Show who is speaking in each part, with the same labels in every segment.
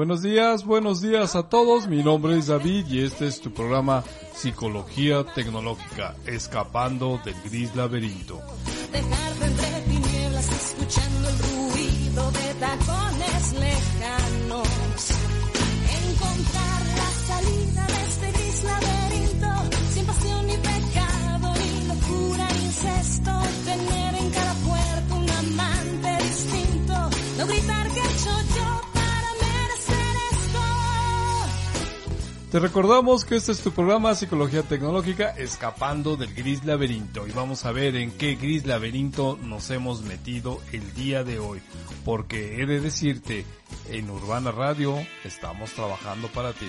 Speaker 1: Buenos días, buenos días a todos. Mi nombre es David y este es tu programa Psicología Tecnológica, escapando del gris laberinto.
Speaker 2: Escuchando el ruido de tacones lejanos.
Speaker 1: Te recordamos que este es tu programa Psicología Tecnológica, escapando del gris laberinto. Y vamos a ver en qué gris laberinto nos hemos metido el día de hoy. Porque he de decirte, en Urbana Radio estamos trabajando para ti.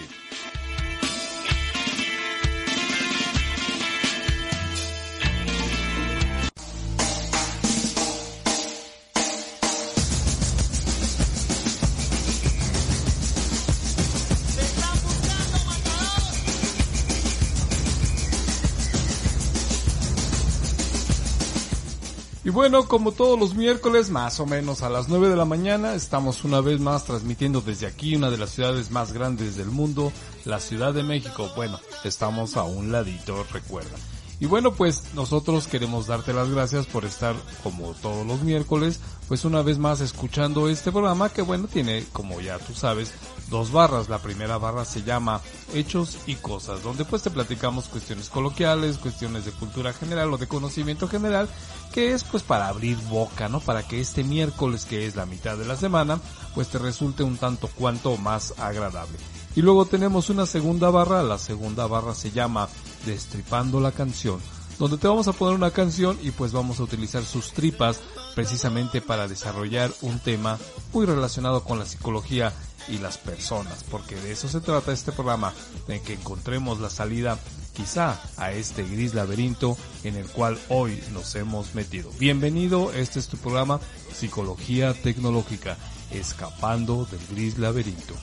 Speaker 1: Y bueno, como todos los miércoles, más o menos a las 9 de la mañana, estamos una vez más transmitiendo desde aquí, una de las ciudades más grandes del mundo, la Ciudad de México. Bueno, estamos a un ladito, recuerda. Y bueno, pues nosotros queremos darte las gracias por estar como todos los miércoles, pues una vez más escuchando este programa que bueno, tiene, como ya tú sabes, dos barras. La primera barra se llama Hechos y Cosas, donde pues te platicamos cuestiones coloquiales, cuestiones de cultura general o de conocimiento general, que es pues para abrir boca, ¿no? Para que este miércoles, que es la mitad de la semana, pues te resulte un tanto cuanto más agradable. Y luego tenemos una segunda barra, la segunda barra se llama Destripando la canción, donde te vamos a poner una canción y pues vamos a utilizar sus tripas precisamente para desarrollar un tema muy relacionado con la psicología y las personas, porque de eso se trata este programa, de que encontremos la salida quizá a este gris laberinto en el cual hoy nos hemos metido. Bienvenido, este es tu programa Psicología Tecnológica, escapando del gris laberinto.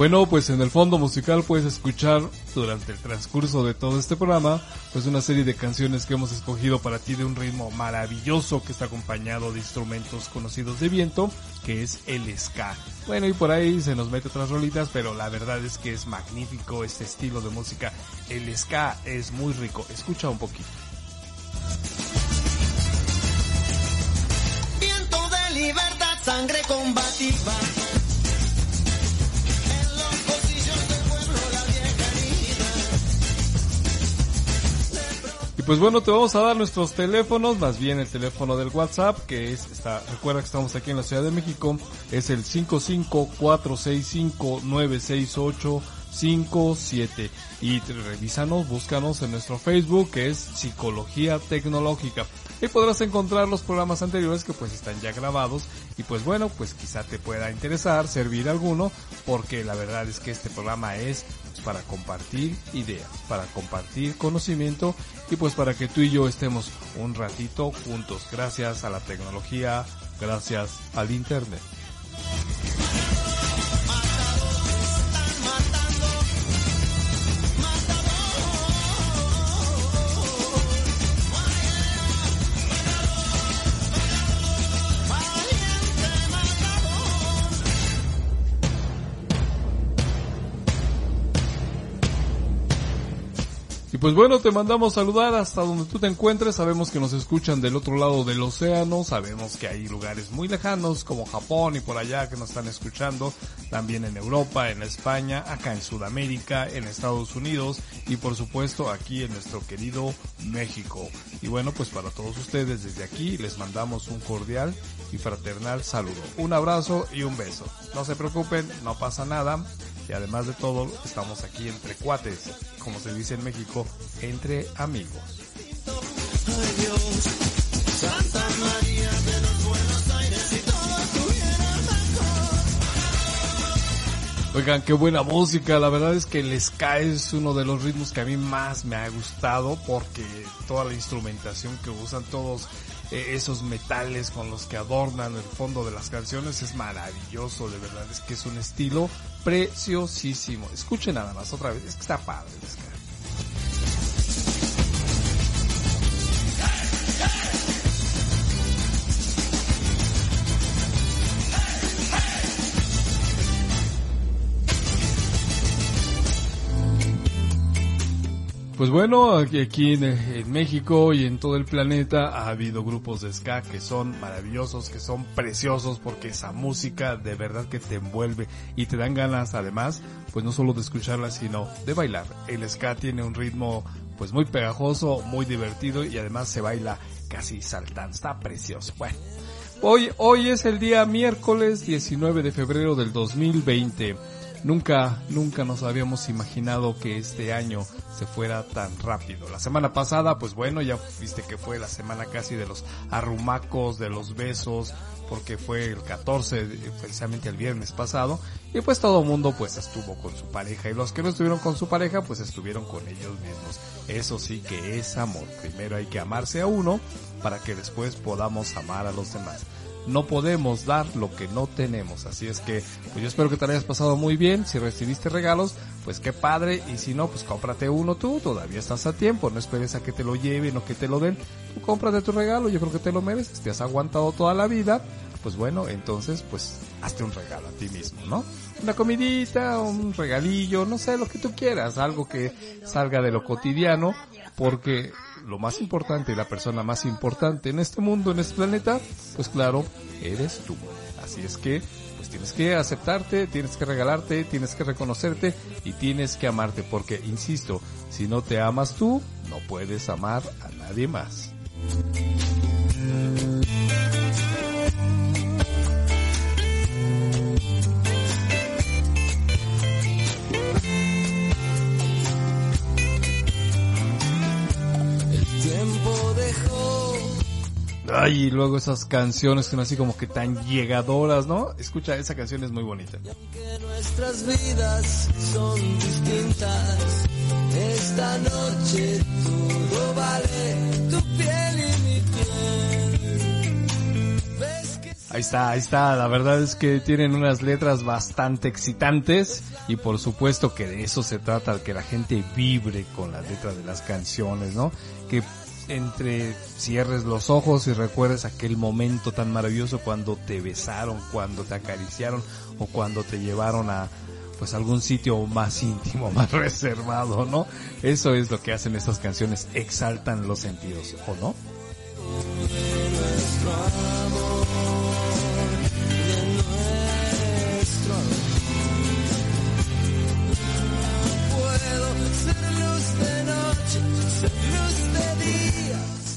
Speaker 1: Bueno, pues en el fondo musical puedes escuchar durante el transcurso de todo este programa, pues una serie de canciones que hemos escogido para ti de un ritmo maravilloso que está acompañado de instrumentos conocidos de viento, que es el ska. Bueno, y por ahí se nos mete otras rolitas, pero la verdad es que es magnífico este estilo de música. El ska es muy rico. Escucha un poquito.
Speaker 3: Viento de libertad, sangre combativa.
Speaker 1: Y pues bueno, te vamos a dar nuestros teléfonos, más bien el teléfono del WhatsApp, que es, está, recuerda que estamos aquí en la Ciudad de México, es el 55465968557 y revísanos, búscanos en nuestro Facebook, que es Psicología Tecnológica. Y podrás encontrar los programas anteriores que pues están ya grabados y pues bueno, pues quizá te pueda interesar, servir alguno, porque la verdad es que este programa es para compartir ideas, para compartir conocimiento y pues para que tú y yo estemos un ratito juntos, gracias a la tecnología, gracias al internet. Pues bueno, te mandamos saludar hasta donde tú te encuentres. Sabemos que nos escuchan del otro lado del océano. Sabemos que hay lugares muy lejanos como Japón y por allá que nos están escuchando. También en Europa, en España, acá en Sudamérica, en Estados Unidos y por supuesto aquí en nuestro querido México. Y bueno, pues para todos ustedes desde aquí les mandamos un cordial y fraternal saludo. Un abrazo y un beso. No se preocupen, no pasa nada. Y además de todo estamos aquí entre cuates, como se dice en México, entre amigos. Oigan, qué buena música. La verdad es que el ska es uno de los ritmos que a mí más me ha gustado porque toda la instrumentación que usan todos eh, esos metales con los que adornan el fondo de las canciones es maravilloso. De verdad es que es un estilo preciosísimo. Escuchen nada más otra vez. Es que está padre el ska. Pues bueno, aquí, en, en México y en todo el planeta ha habido grupos de ska que son maravillosos, que son preciosos porque esa música de verdad que te envuelve y te dan ganas además, pues no solo de escucharla sino de bailar. El ska tiene un ritmo pues muy pegajoso, muy divertido y además se baila casi saltando, está precioso. Bueno, hoy, hoy es el día miércoles 19 de febrero del 2020. Nunca, nunca nos habíamos imaginado que este año se fuera tan rápido. La semana pasada, pues bueno, ya viste que fue la semana casi de los arrumacos, de los besos, porque fue el 14, de- precisamente el viernes pasado, y pues todo mundo pues estuvo con su pareja, y los que no estuvieron con su pareja, pues estuvieron con ellos mismos. Eso sí que es amor. Primero hay que amarse a uno para que después podamos amar a los demás no podemos dar lo que no tenemos. Así es que, pues yo espero que te lo hayas pasado muy bien. Si recibiste regalos, pues qué padre. Y si no, pues cómprate uno tú. Todavía estás a tiempo. No esperes a que te lo lleven o que te lo den. Tú cómprate tu regalo. Yo creo que te lo mereces. Te has aguantado toda la vida. Pues bueno, entonces, pues hazte un regalo a ti mismo, ¿no? Una comidita, un regalillo, no sé, lo que tú quieras. Algo que salga de lo cotidiano. Porque lo más importante y la persona más importante en este mundo, en este planeta, pues claro, eres tú. Así es que, pues tienes que aceptarte, tienes que regalarte, tienes que reconocerte y tienes que amarte, porque, insisto, si no te amas tú, no puedes amar a nadie más. Ay, y luego esas canciones que son así como que tan llegadoras, ¿no? Escucha, esa canción es muy bonita.
Speaker 3: que nuestras vidas son distintas. Esta noche todo vale tu piel y mi piel. ¿Ves que
Speaker 1: Ahí está, ahí está. La verdad es que tienen unas letras bastante excitantes y por supuesto que de eso se trata, que la gente vibre con las letras de las canciones, ¿no? Que entre cierres los ojos y recuerdes aquel momento tan maravilloso cuando te besaron, cuando te acariciaron o cuando te llevaron a pues algún sitio más íntimo, más reservado, ¿no? Eso es lo que hacen estas canciones, exaltan los sentidos, ¿o no?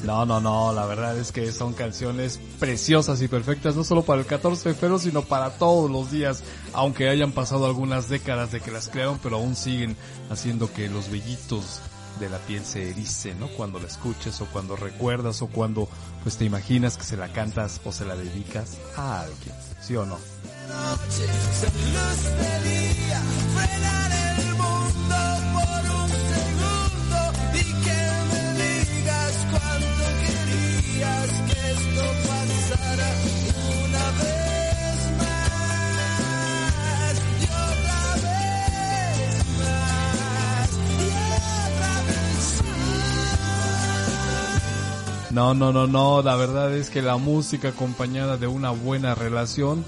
Speaker 1: No, no, no, la verdad es que son canciones preciosas y perfectas, no solo para el 14 de febrero, sino para todos los días, aunque hayan pasado algunas décadas de que las crearon, pero aún siguen haciendo que los vellitos de la piel se ericen, ¿no? Cuando la escuches o cuando recuerdas o cuando pues te imaginas que se la cantas o se la dedicas a alguien, ¿sí o no?
Speaker 3: noche, luz de el mundo
Speaker 1: No, no, no, no, la verdad es que la música acompañada de una buena relación,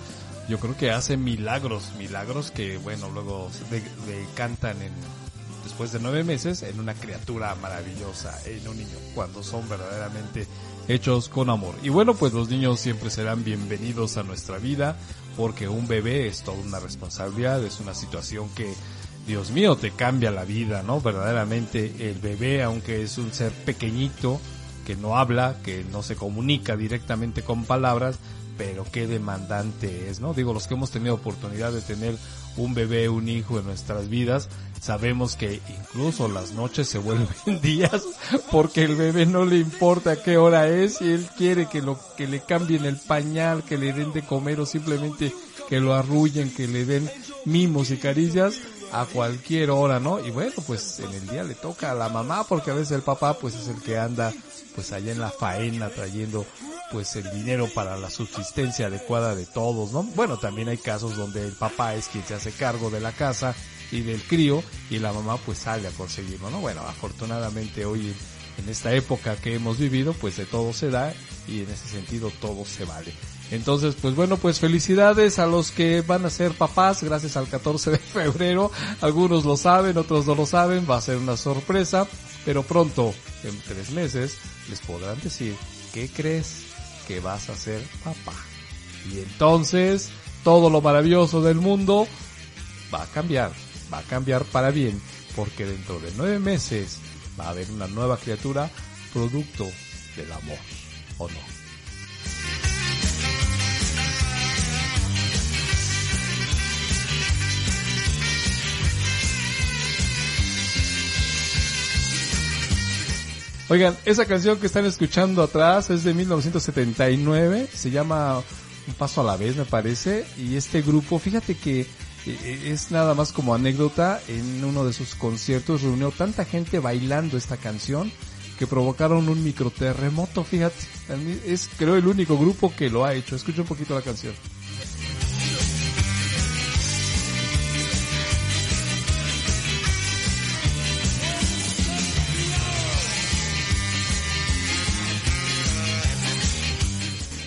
Speaker 1: yo creo que hace milagros, milagros que, bueno, luego de- decantan en, después de nueve meses en una criatura maravillosa, en un niño, cuando son verdaderamente hechos con amor. Y bueno, pues los niños siempre serán bienvenidos a nuestra vida, porque un bebé es toda una responsabilidad, es una situación que Dios mío, te cambia la vida, ¿no? Verdaderamente el bebé, aunque es un ser pequeñito, que no habla, que no se comunica directamente con palabras, pero qué demandante es, ¿no? Digo, los que hemos tenido oportunidad de tener un bebé, un hijo en nuestras vidas, sabemos que incluso las noches se vuelven días porque el bebé no le importa qué hora es y él quiere que lo que le cambien el pañal, que le den de comer o simplemente que lo arrullen, que le den mimos y caricias a cualquier hora, ¿no? Y bueno, pues en el día le toca a la mamá porque a veces el papá pues es el que anda pues allá en la faena trayendo pues el dinero para la subsistencia adecuada de todos, ¿no? Bueno, también hay casos donde el papá es quien se hace cargo de la casa y del crío y la mamá pues sale a conseguirlo, ¿no? Bueno, afortunadamente hoy en esta época que hemos vivido pues de todo se da y en ese sentido todo se vale. Entonces, pues bueno, pues felicidades a los que van a ser papás gracias al 14 de febrero. Algunos lo saben, otros no lo saben, va a ser una sorpresa, pero pronto, en tres meses, les podrán decir, ¿qué crees que vas a ser papá? Y entonces, todo lo maravilloso del mundo va a cambiar, va a cambiar para bien, porque dentro de nueve meses va a haber una nueva criatura producto del amor, ¿o no? Oigan, esa canción que están escuchando atrás es de 1979, se llama Un Paso a la Vez me parece, y este grupo, fíjate que eh, es nada más como anécdota, en uno de sus conciertos reunió tanta gente bailando esta canción que provocaron un microterremoto, fíjate, es creo el único grupo que lo ha hecho, escucha un poquito la canción.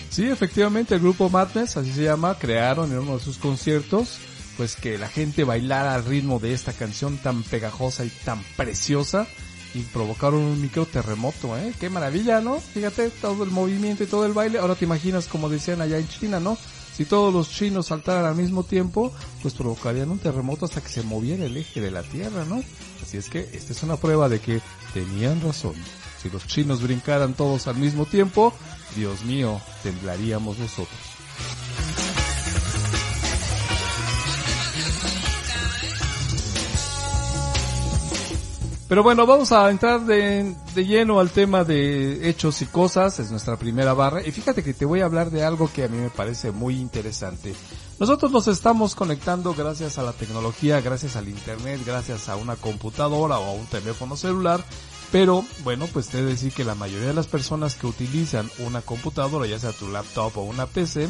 Speaker 1: Sí, efectivamente, el grupo Madness, así se llama, crearon en uno de sus conciertos, pues que la gente bailara al ritmo de esta canción tan pegajosa y tan preciosa y provocaron un micro terremoto, ¿eh? Qué maravilla, ¿no? Fíjate, todo el movimiento y todo el baile. Ahora te imaginas, como decían allá en China, ¿no? Si todos los chinos saltaran al mismo tiempo, pues provocarían un terremoto hasta que se moviera el eje de la Tierra, ¿no? Así es que esta es una prueba de que tenían razón. Si los chinos brincaran todos al mismo tiempo, Dios mío, temblaríamos nosotros. Pero bueno, vamos a entrar de, de, lleno al tema de hechos y cosas, es nuestra primera barra. Y fíjate que te voy a hablar de algo que a mí me parece muy interesante. Nosotros nos estamos conectando gracias a la tecnología, gracias al internet, gracias a una computadora o a un teléfono celular pero bueno, pues te decir que la mayoría de las personas que utilizan una computadora, ya sea tu laptop o una PC,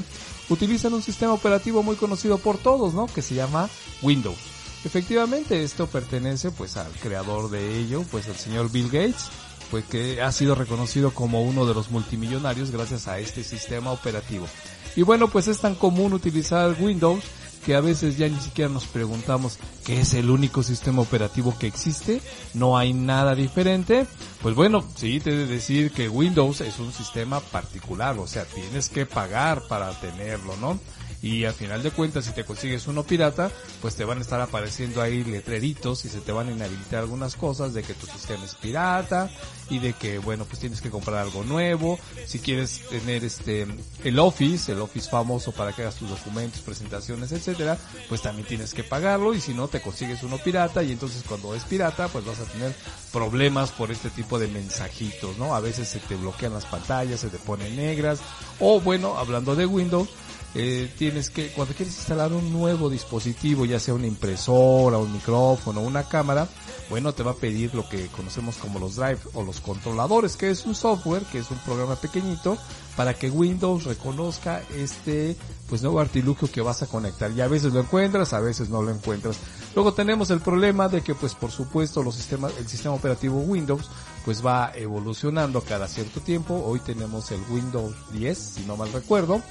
Speaker 1: utilizan un sistema operativo muy conocido por todos, ¿no? Que se llama Windows. Efectivamente, esto pertenece pues al creador de ello, pues el señor Bill Gates, pues que ha sido reconocido como uno de los multimillonarios gracias a este sistema operativo. Y bueno, pues es tan común utilizar Windows que a veces ya ni siquiera nos preguntamos qué es el único sistema operativo que existe, no hay nada diferente, pues bueno, sí te de decir que Windows es un sistema particular, o sea, tienes que pagar para tenerlo, ¿no? Y al final de cuentas si te consigues uno pirata pues te van a estar apareciendo ahí letreritos y se te van a inhabilitar algunas cosas de que tu sistema es pirata y de que bueno pues tienes que comprar algo nuevo. Si quieres tener este el Office el Office famoso para que hagas tus documentos presentaciones etcétera pues también tienes que pagarlo y si no te consigues uno pirata y entonces cuando es pirata pues vas a tener problemas por este tipo de mensajitos no a veces se te bloquean las pantallas se te ponen negras o bueno hablando de Windows eh, tienes que, cuando quieres instalar un nuevo dispositivo, ya sea una impresora, un micrófono, una cámara, bueno, te va a pedir lo que conocemos como los drive o los controladores, que es un software, que es un programa pequeñito, para que Windows reconozca este, pues nuevo artilugio que vas a conectar. Y a veces lo encuentras, a veces no lo encuentras. Luego tenemos el problema de que, pues por supuesto, los sistemas, el sistema operativo Windows, pues va evolucionando cada cierto tiempo. Hoy tenemos el Windows 10, si no mal recuerdo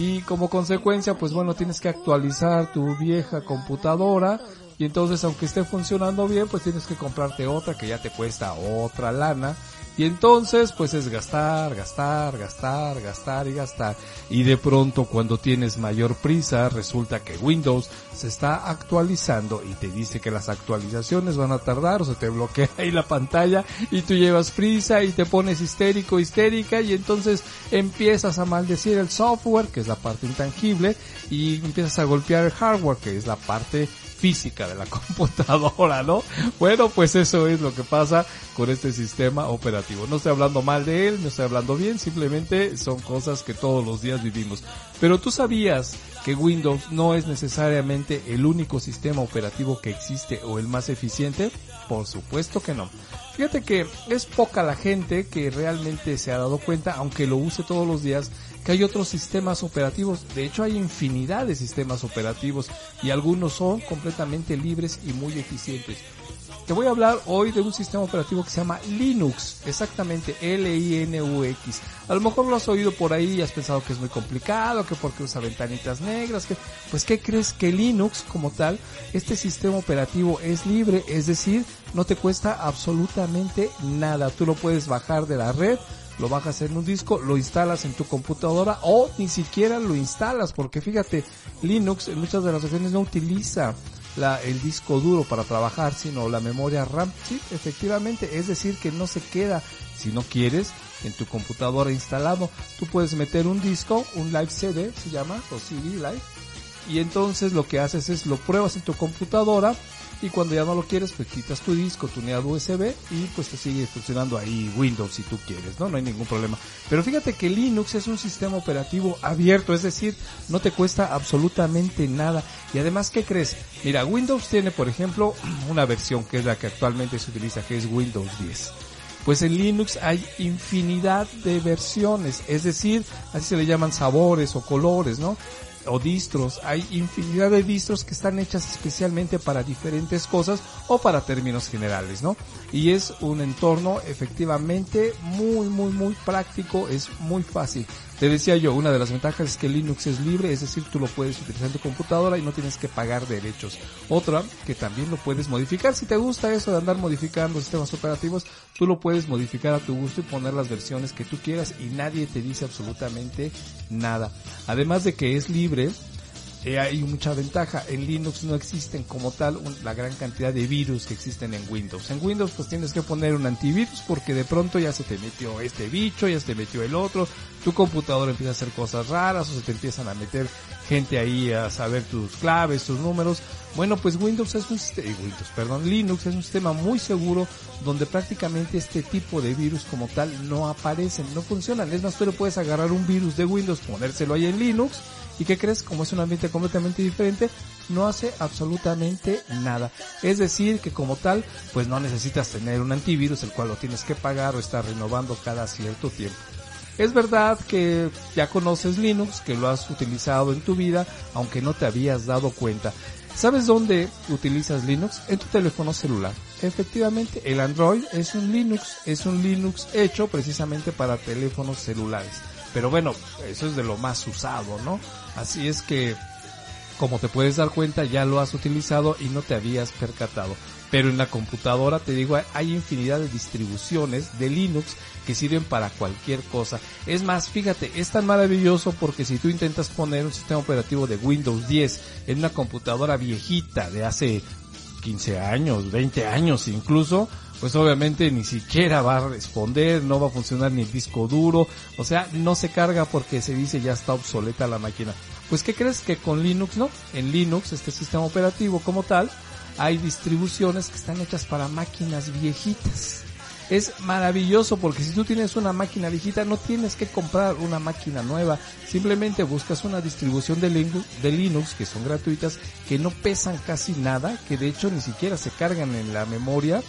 Speaker 1: y como consecuencia pues bueno tienes que actualizar tu vieja computadora y entonces aunque esté funcionando bien pues tienes que comprarte otra que ya te cuesta otra lana Y entonces, pues es gastar, gastar, gastar, gastar y gastar. Y de pronto, cuando tienes mayor prisa, resulta que Windows se está actualizando y te dice que las actualizaciones van a tardar o se te bloquea ahí la pantalla y tú llevas prisa y te pones histérico, histérica y entonces empiezas a maldecir el software, que es la parte intangible, y empiezas a golpear el hardware, que es la parte física de la computadora, ¿no? Bueno, pues eso es lo que pasa con este sistema operativo. No estoy hablando mal de él, no estoy hablando bien, simplemente son cosas que todos los días vivimos. Pero tú sabías que Windows no es necesariamente el único sistema operativo que existe o el más eficiente? Por supuesto que no. Fíjate que es poca la gente que realmente se ha dado cuenta, aunque lo use todos los días, que hay otros sistemas operativos. De hecho, hay infinidad de sistemas operativos y algunos son completamente libres y muy eficientes. Te voy a hablar hoy de un sistema operativo que se llama Linux, exactamente L-I-N-U-X. A lo mejor lo has oído por ahí y has pensado que es muy complicado, que porque usa ventanitas negras, que pues ¿qué crees que Linux como tal, este sistema operativo es libre, es decir, no te cuesta absolutamente nada. Tú lo puedes bajar de la red, lo bajas en un disco, lo instalas en tu computadora o ni siquiera lo instalas porque fíjate, Linux en muchas de las ocasiones no utiliza la, el disco duro para trabajar, sino la memoria RAM. Sí, efectivamente, es decir, que no se queda, si no quieres, en tu computadora instalado. Tú puedes meter un disco, un live CD, se llama, o CD live, y entonces lo que haces es lo pruebas en tu computadora y cuando ya no lo quieres pues quitas tu disco, tu unidad USB y pues te sigue funcionando ahí Windows si tú quieres, ¿no? No hay ningún problema. Pero fíjate que Linux es un sistema operativo abierto, es decir, no te cuesta absolutamente nada. Y además, ¿qué crees? Mira, Windows tiene por ejemplo una versión que es la que actualmente se utiliza, que es Windows 10. Pues en Linux hay infinidad de versiones, es decir, así se le llaman sabores o colores, ¿no? O distros. Hay infinidad de distros que están hechas especialmente para diferentes cosas o para términos generales, ¿no? Y es un entorno efectivamente muy, muy, muy práctico, es muy fácil. Te decía yo, una de las ventajas es que Linux es libre, es decir, tú lo puedes utilizar en tu computadora y no tienes que pagar derechos. Otra, que también lo puedes modificar. Si te gusta eso de andar modificando sistemas operativos, tú lo puedes modificar a tu gusto y poner las versiones que tú quieras y nadie te dice absolutamente nada. Además de que es libre, eh, hay mucha ventaja. En Linux no existen como tal un- la gran cantidad de virus que existen en Windows. En Windows pues tienes que poner un antivirus porque de pronto ya se te metió este bicho, ya se te metió el otro, tu computadora empieza a hacer cosas raras o se te empiezan a meter gente ahí a saber tus claves, tus números. Bueno, pues Windows es un sistema, Windows, perdón, Linux es un sistema muy seguro donde prácticamente este tipo de virus como tal no aparecen, no funcionan. Es más, le puedes agarrar un virus de Windows, ponérselo ahí en Linux ¿Y qué crees? Como es un ambiente completamente diferente, no hace absolutamente nada. Es decir, que como tal, pues no necesitas tener un antivirus, el cual lo tienes que pagar o estar renovando cada cierto tiempo. Es verdad que ya conoces Linux, que lo has utilizado en tu vida, aunque no te habías dado cuenta. ¿Sabes dónde utilizas Linux? En tu teléfono celular. Efectivamente, el Android es un Linux, es un Linux hecho precisamente para teléfonos celulares. Pero bueno, eso es de lo más usado, ¿no? Así es que, como te puedes dar cuenta, ya lo has utilizado y no te habías percatado. Pero en la computadora, te digo, hay infinidad de distribuciones de Linux que sirven para cualquier cosa. Es más, fíjate, es tan maravilloso porque si tú intentas poner un sistema operativo de Windows 10 en una computadora viejita de hace 15 años, 20 años incluso, pues obviamente ni siquiera va a responder, no va a funcionar ni el disco duro, o sea, no se carga porque se dice ya está obsoleta la máquina. Pues ¿qué crees que con Linux no? En Linux, este sistema operativo como tal, hay distribuciones que están hechas para máquinas viejitas. Es maravilloso porque si tú tienes una máquina viejita no tienes que comprar una máquina nueva, simplemente buscas una distribución de Linux, de Linux que son gratuitas, que no pesan casi nada, que de hecho ni siquiera se cargan en la memoria,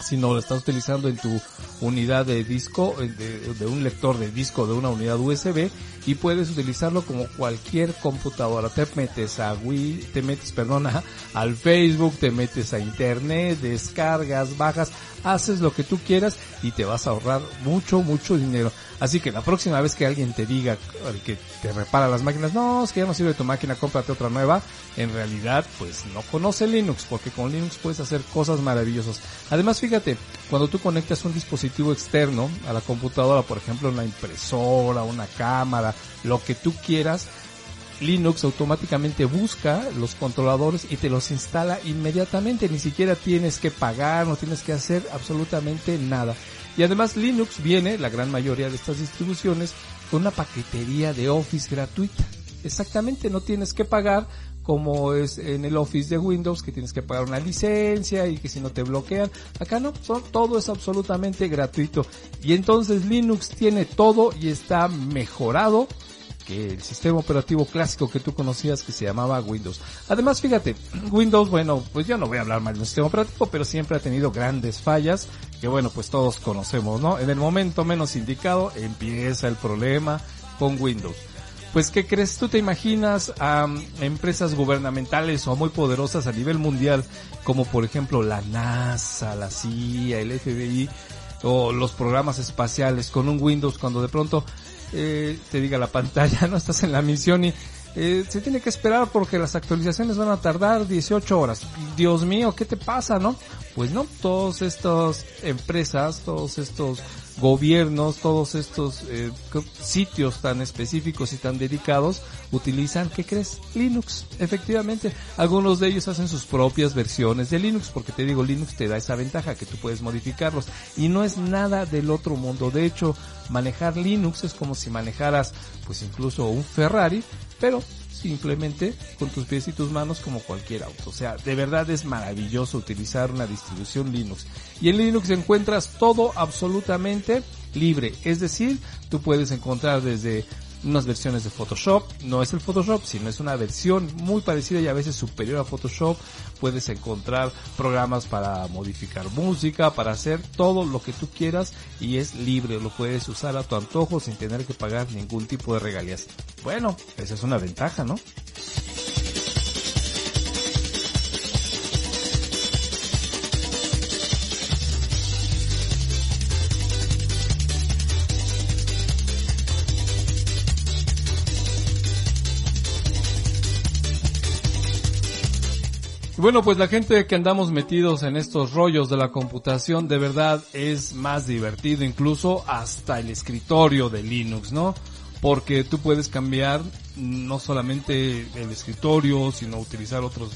Speaker 1: sino lo estás utilizando en tu unidad de disco, de, de, un lector de disco de una unidad USB y puedes utilizarlo como cualquier computadora. Te metes a Wii, te metes, perdona, al Facebook, te metes a internet, descargas, bajas, haces lo que tú quieras y te vas a ahorrar mucho, mucho dinero. Así que la próxima vez que alguien te diga que te repara las máquinas, no, es que ya no sirve tu máquina, cómprate otra nueva, en realidad pues no conoce Linux, porque con Linux puedes hacer cosas maravillosas. Además fíjate, cuando tú conectas un dispositivo externo a la computadora, por ejemplo una impresora, una cámara, lo que tú quieras, Linux automáticamente busca los controladores y te los instala inmediatamente, ni siquiera tienes que pagar, no tienes que hacer absolutamente nada. Y además Linux viene, la gran mayoría de estas distribuciones, con una paquetería de Office gratuita. Exactamente, no tienes que pagar como es en el Office de Windows que tienes que pagar una licencia y que si no te bloquean. Acá no, todo es absolutamente gratuito. Y entonces Linux tiene todo y está mejorado que el sistema operativo clásico que tú conocías que se llamaba Windows. Además, fíjate, Windows, bueno, pues yo no voy a hablar más del sistema operativo, pero siempre ha tenido grandes fallas que bueno, pues todos conocemos, ¿no? En el momento menos indicado empieza el problema con Windows. Pues, ¿qué crees? ¿Tú te imaginas a um, empresas gubernamentales o muy poderosas a nivel mundial, como por ejemplo la NASA, la CIA, el FBI, o los programas espaciales con un Windows cuando de pronto eh, te diga la pantalla, no estás en la misión y eh, se tiene que esperar porque las actualizaciones van a tardar 18 horas. Dios mío, ¿qué te pasa, no? Pues no, todas estas empresas, todos estos gobiernos, todos estos eh, sitios tan específicos y tan dedicados utilizan, ¿qué crees? Linux, efectivamente. Algunos de ellos hacen sus propias versiones de Linux, porque te digo, Linux te da esa ventaja que tú puedes modificarlos. Y no es nada del otro mundo. De hecho, manejar Linux es como si manejaras, pues incluso un Ferrari, pero simplemente con tus pies y tus manos como cualquier auto. O sea, de verdad es maravilloso utilizar una distribución Linux. Y en Linux encuentras todo absolutamente libre. Es decir, tú puedes encontrar desde unas versiones de Photoshop. No es el Photoshop, sino es una versión muy parecida y a veces superior a Photoshop. Puedes encontrar programas para modificar música, para hacer todo lo que tú quieras y es libre. Lo puedes usar a tu antojo sin tener que pagar ningún tipo de regalías. Bueno, esa es una ventaja, ¿no? Bueno, pues la gente que andamos metidos en estos rollos de la computación de verdad es más divertido incluso hasta el escritorio de Linux, ¿no? Porque tú puedes cambiar no solamente el escritorio, sino utilizar otros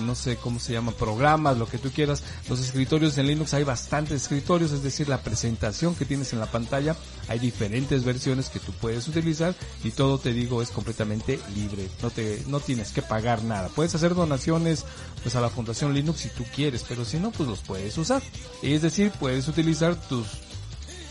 Speaker 1: no sé cómo se llama, programas, lo que tú quieras. Los escritorios en Linux hay bastantes escritorios, es decir, la presentación que tienes en la pantalla, hay diferentes versiones que tú puedes utilizar y todo te digo es completamente libre, no te, no tienes que pagar nada. Puedes hacer donaciones pues a la Fundación Linux si tú quieres, pero si no, pues los puedes usar. Es decir, puedes utilizar tus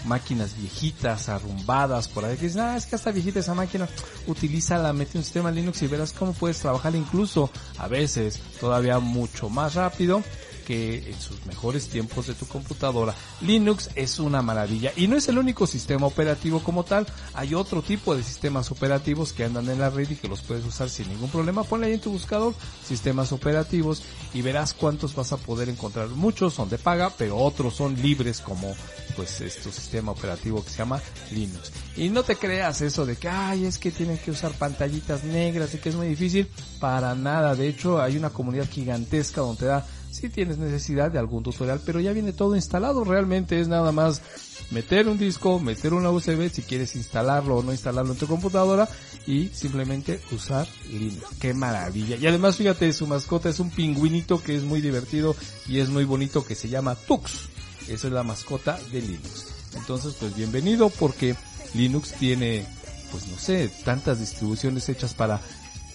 Speaker 1: máquinas viejitas, arrumbadas por ahí, que dicen, ah, es que está viejita esa máquina, utilízala, mete un sistema Linux y verás cómo puedes trabajar incluso a veces todavía mucho más rápido que en sus mejores tiempos de tu computadora. Linux es una maravilla y no es el único sistema operativo como tal. Hay otro tipo de sistemas operativos que andan en la red y que los puedes usar sin ningún problema. Ponle ahí en tu buscador sistemas operativos y verás cuántos vas a poder encontrar. Muchos son de paga, pero otros son libres como pues este sistema operativo que se llama Linux. Y no te creas eso de que, ay, es que tienen que usar pantallitas negras y que es muy difícil. Para nada. De hecho, hay una comunidad gigantesca donde te da si tienes necesidad de algún tutorial, pero ya viene todo instalado, realmente es nada más meter un disco, meter una USB si quieres instalarlo o no instalarlo en tu computadora y simplemente usar Linux. Qué maravilla. Y además fíjate, su mascota es un pingüinito que es muy divertido y es muy bonito que se llama Tux. Esa es la mascota de Linux. Entonces pues bienvenido porque Linux tiene pues no sé, tantas distribuciones hechas para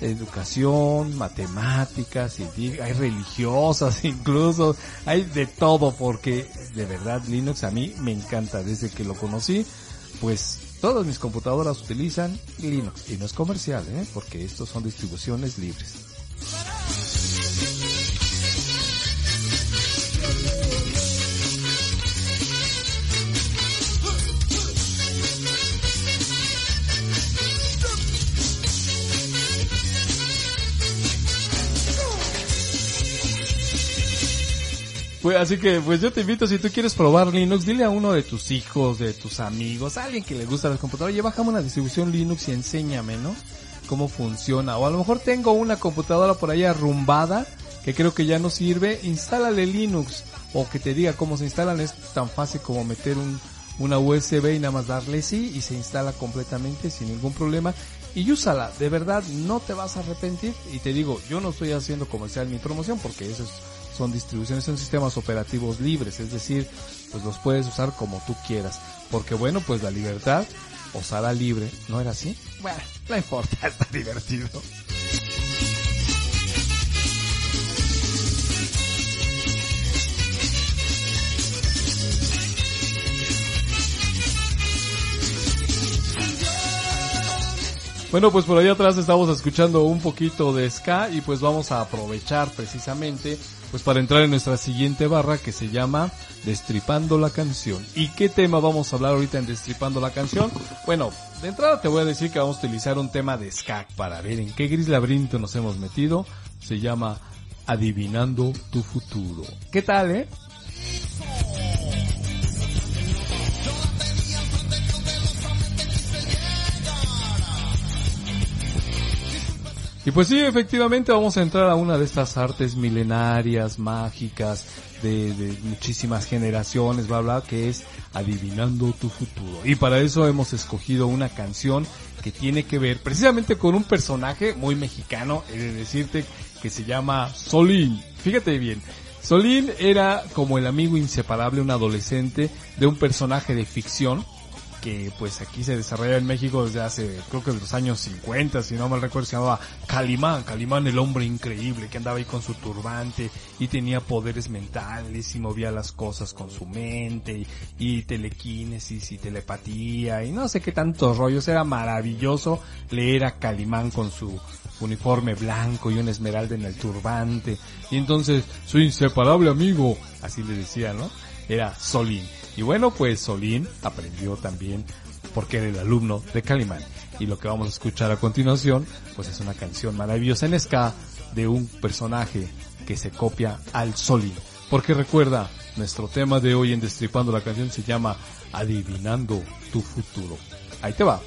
Speaker 1: educación, matemáticas, hay religiosas incluso, hay de todo porque de verdad Linux a mí me encanta desde que lo conocí, pues todas mis computadoras utilizan Linux y no es comercial, ¿eh? porque estos son distribuciones libres. Pues, así que, pues yo te invito, si tú quieres probar Linux, dile a uno de tus hijos, de tus amigos, a alguien que le gusta la computadora, oye, bájame una distribución Linux y enséñame, ¿no? Cómo funciona. O a lo mejor tengo una computadora por ahí arrumbada, que creo que ya no sirve, instálale Linux. O que te diga cómo se instalan. Es tan fácil como meter un, una USB y nada más darle sí y se instala completamente sin ningún problema y úsala, de verdad no te vas a arrepentir y te digo, yo no estoy haciendo comercial ni promoción porque esos son distribuciones, son sistemas operativos libres, es decir, pues los puedes usar como tú quieras, porque bueno, pues la libertad os libre, ¿no era así? Bueno, no importa, está divertido. Bueno, pues por allá atrás estamos escuchando un poquito de ska y pues vamos a aprovechar precisamente pues para entrar en nuestra siguiente barra que se llama Destripando la canción. ¿Y qué tema vamos a hablar ahorita en Destripando la canción? Bueno, de entrada te voy a decir que vamos a utilizar un tema de ska para ver en qué gris laberinto nos hemos metido. Se llama Adivinando tu futuro. ¿Qué tal, eh? Y pues sí, efectivamente vamos a entrar a una de estas artes milenarias, mágicas, de, de muchísimas generaciones, bla, bla, que es adivinando tu futuro. Y para eso hemos escogido una canción que tiene que ver precisamente con un personaje muy mexicano, he de decirte que se llama Solín. Fíjate bien, Solín era como el amigo inseparable, un adolescente de un personaje de ficción que pues aquí se desarrolla en México desde hace, creo que de los años 50, si no mal recuerdo, se llamaba Calimán, Calimán el hombre increíble, que andaba ahí con su turbante y tenía poderes mentales y movía las cosas con su mente y, y telequinesis y telepatía y no sé qué tantos rollos, era maravilloso leer a Calimán con su uniforme blanco y una esmeralda en el turbante y entonces su inseparable amigo, así le decía, ¿no? Era Solín. Y bueno, pues Solín aprendió también porque era el alumno de Calimán. Y lo que vamos a escuchar a continuación, pues es una canción maravillosa en ska de un personaje que se copia al Solín. Porque recuerda, nuestro tema de hoy en Destripando la canción se llama Adivinando tu futuro. Ahí te va.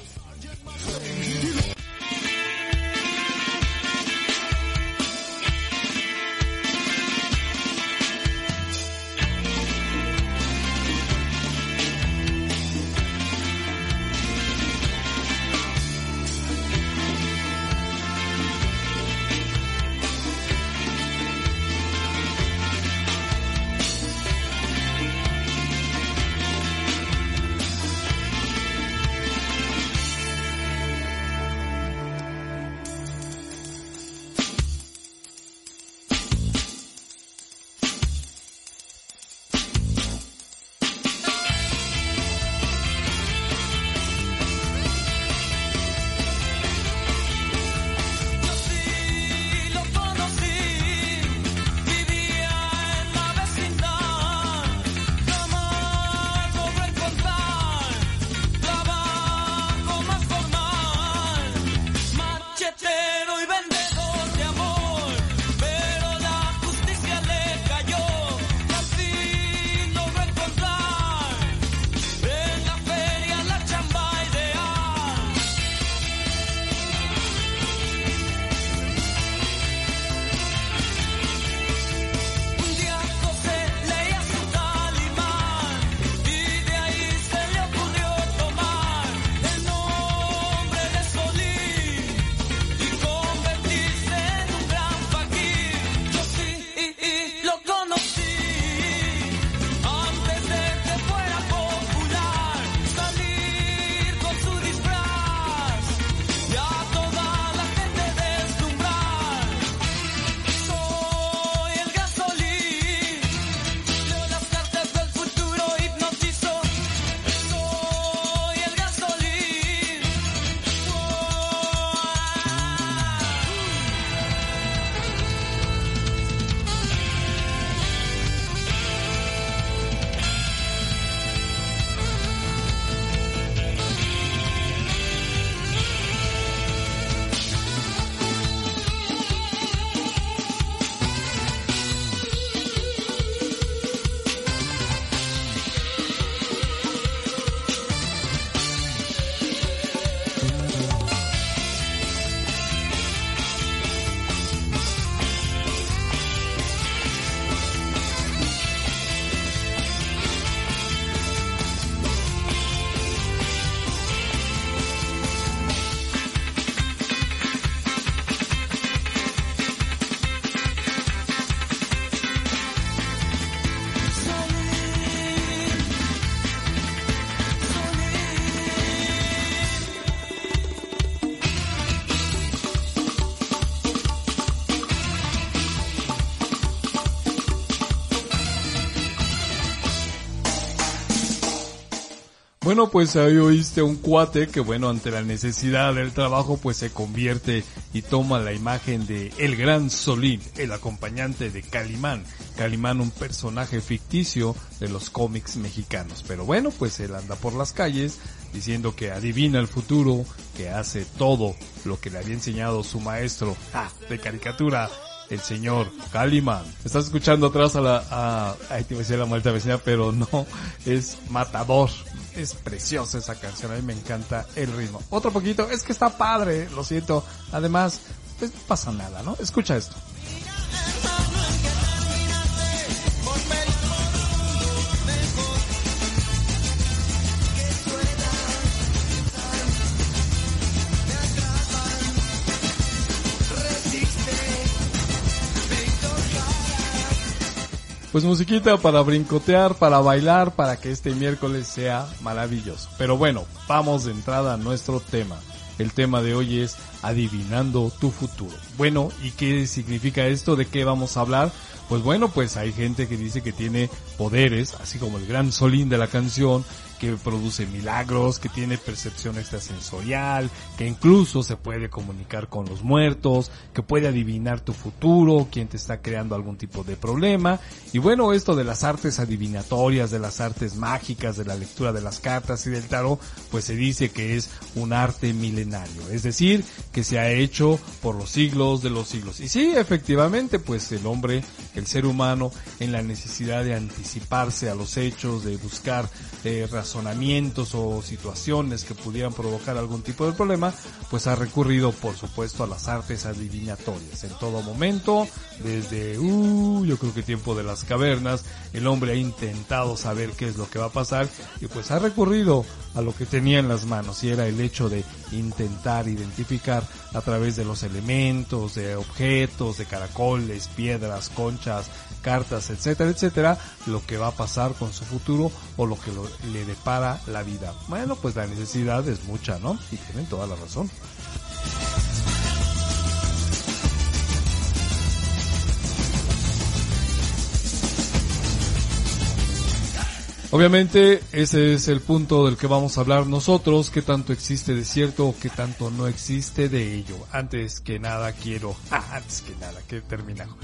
Speaker 1: Bueno, pues ahí oíste un cuate que bueno, ante la necesidad del trabajo pues se convierte y toma la imagen de El Gran Solín, el acompañante de Calimán. Calimán un personaje ficticio de los cómics mexicanos. Pero bueno, pues él anda por las calles diciendo que adivina el futuro, que hace todo lo que le había enseñado su maestro ¡ja! de caricatura el señor Calimán. Estás escuchando atrás a la, a, ahí te la malta vecina, pero no, es Matador. Es preciosa esa canción, a mí me encanta el ritmo. Otro poquito, es que está padre, lo siento. Además, pues no pasa nada, ¿no? Escucha esto. Pues musiquita para brincotear, para bailar, para que este miércoles sea maravilloso. Pero bueno, vamos de entrada a nuestro tema. El tema de hoy es adivinando tu futuro. Bueno, ¿y qué significa esto? ¿De qué vamos a hablar? Pues bueno, pues hay gente que dice que tiene poderes, así como el gran Solín de la canción, que produce milagros, que tiene percepción extrasensorial, que incluso se puede comunicar con los muertos, que puede adivinar tu futuro, quién te está creando algún tipo de problema. Y bueno, esto de las artes adivinatorias, de las artes mágicas, de la lectura de las cartas y del tarot, pues se dice que es un arte milenario. Es decir, que se ha hecho por los siglos de los siglos. Y sí, efectivamente, pues el hombre, el ser humano, en la necesidad de anticiparse a los hechos, de buscar eh, razonamientos o situaciones que pudieran provocar algún tipo de problema, pues ha recurrido, por supuesto, a las artes adivinatorias. En todo momento, desde, uh, yo creo que tiempo de las cavernas, el hombre ha intentado saber qué es lo que va a pasar y pues ha recurrido a lo que tenía en las manos y era el hecho de intentar identificar a través de los elementos, de objetos, de caracoles, piedras, conchas, cartas, etcétera, etcétera, lo que va a pasar con su futuro o lo que le depara la vida. Bueno, pues la necesidad es mucha, ¿no? Y tienen toda la razón. Obviamente ese es el punto del que vamos a hablar nosotros, qué tanto existe de cierto o qué tanto no existe de ello. Antes que nada quiero, antes que nada, que terminajo.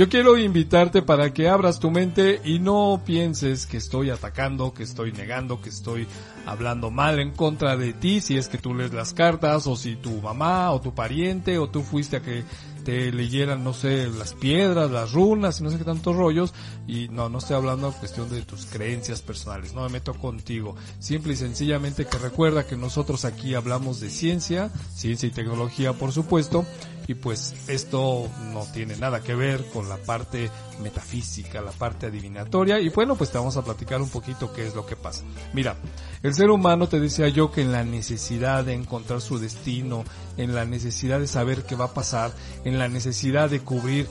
Speaker 1: Yo quiero invitarte para que abras tu mente y no pienses que estoy atacando, que estoy negando, que estoy hablando mal en contra de ti, si es que tú lees las cartas o si tu mamá o tu pariente o tú fuiste a que te leyeran, no sé, las piedras, las runas y no sé qué tantos rollos. Y no, no estoy hablando en cuestión de tus creencias personales, no me meto contigo. Simple y sencillamente que recuerda que nosotros aquí hablamos de ciencia, ciencia y tecnología por supuesto, y pues esto no tiene nada que ver con la parte metafísica, la parte adivinatoria y bueno pues te vamos a platicar un poquito qué es lo que pasa. Mira, el ser humano te decía yo que en la necesidad de encontrar su destino, en la necesidad de saber qué va a pasar, en la necesidad de cubrir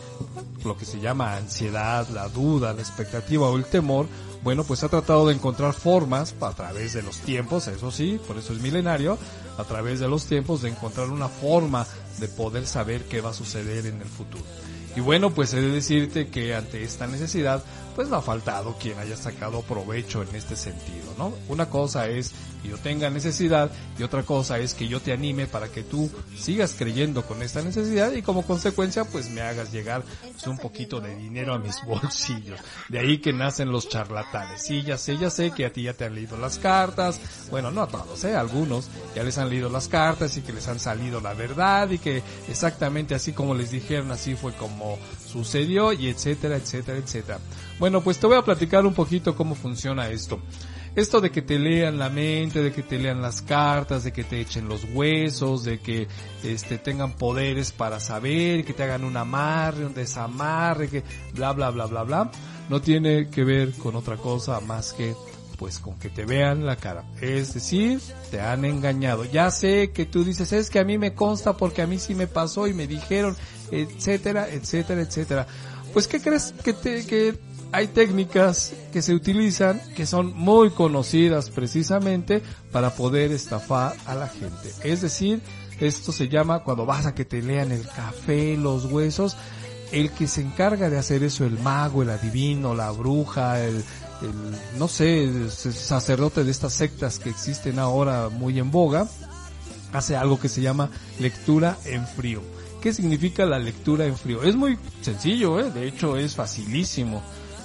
Speaker 1: lo que se llama ansiedad, la duda, la expectativa o el temor, bueno, pues ha tratado de encontrar formas a través de los tiempos, eso sí, por eso es milenario, a través de los tiempos de encontrar una forma de poder saber qué va a suceder en el futuro. Y bueno, pues he de decirte que ante esta necesidad, pues no ha faltado quien haya sacado provecho en este sentido, ¿no? Una cosa es que yo tenga necesidad y otra cosa es que yo te anime para que tú sigas creyendo con esta necesidad y como consecuencia pues me hagas llegar pues, un poquito de dinero a mis bolsillos. De ahí que nacen los charlatanes. Sí, ya sé, ya sé que a ti ya te han leído las cartas. Bueno, no a todos, ¿eh? Algunos ya les han leído las cartas y que les han salido la verdad y que exactamente así como les dijeron, así fue como sucedió y etcétera, etcétera, etcétera. Bueno, pues te voy a platicar un poquito cómo funciona esto. Esto de que te lean la mente, de que te lean las cartas, de que te echen los huesos, de que este tengan poderes para saber, que te hagan un amarre, un desamarre, que bla bla bla bla bla, no tiene que ver con otra cosa más que pues con que te vean la cara. Es decir, te han engañado. Ya sé que tú dices, es que a mí me consta porque a mí sí me pasó y me dijeron, etcétera, etcétera, etcétera. Pues ¿qué crees que te, que hay técnicas que se utilizan que son muy conocidas precisamente para poder estafar a la gente. Es decir, esto se llama cuando vas a que te lean el café, los huesos, el que se encarga de hacer eso, el mago, el adivino, la bruja, el, el, no sé, s- sacerdote de estas sectas que existen ahora muy en boga, hace algo que se llama lectura en frío. ¿Qué significa la lectura en frío? Es muy sencillo, ¿eh? de hecho es facilísimo.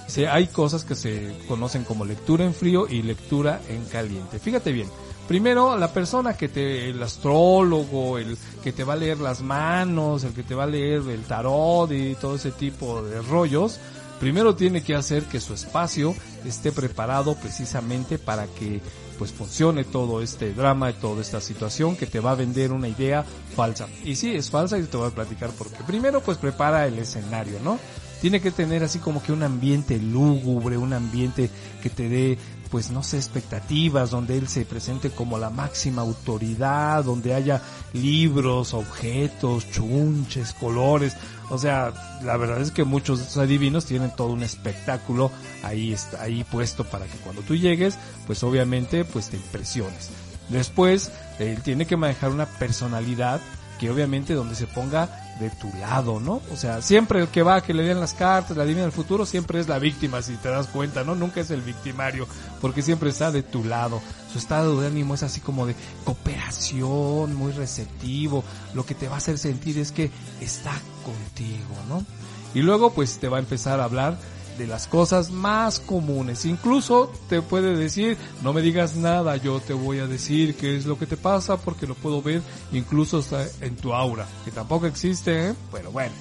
Speaker 1: Se- hay cosas que se conocen como lectura en frío y lectura en caliente. Fíjate bien. Primero, la persona que te, el astrólogo, el que te va a leer las manos, el que te va a leer el tarot y todo ese tipo de rollos, primero tiene que hacer que su espacio esté preparado precisamente para que pues funcione todo este drama y toda esta situación que te va a vender una idea falsa. Y sí, es falsa y te voy a platicar porque primero pues prepara el escenario, ¿no? Tiene que tener así como que un ambiente lúgubre, un ambiente que te dé pues no sé, expectativas, donde él se presente como la máxima autoridad, donde haya libros, objetos, chunches, colores. O sea, la verdad es que muchos adivinos tienen todo un espectáculo ahí está, ahí puesto para que cuando tú llegues, pues obviamente pues te impresiones. Después, él tiene que manejar una personalidad que obviamente donde se ponga de tu lado, ¿no? O sea, siempre el que va que le den las cartas, la adivina del futuro, siempre es la víctima, si te das cuenta, ¿no? Nunca es el victimario, porque siempre está de tu lado. Su estado de ánimo es así como de cooperación, muy receptivo. Lo que te va a hacer sentir es que está contigo, ¿no? Y luego pues te va a empezar a hablar de las cosas más comunes. Incluso te puede decir, no me digas nada, yo te voy a decir qué es lo que te pasa porque lo puedo ver incluso hasta en tu aura, que tampoco existe, ¿eh? pero bueno.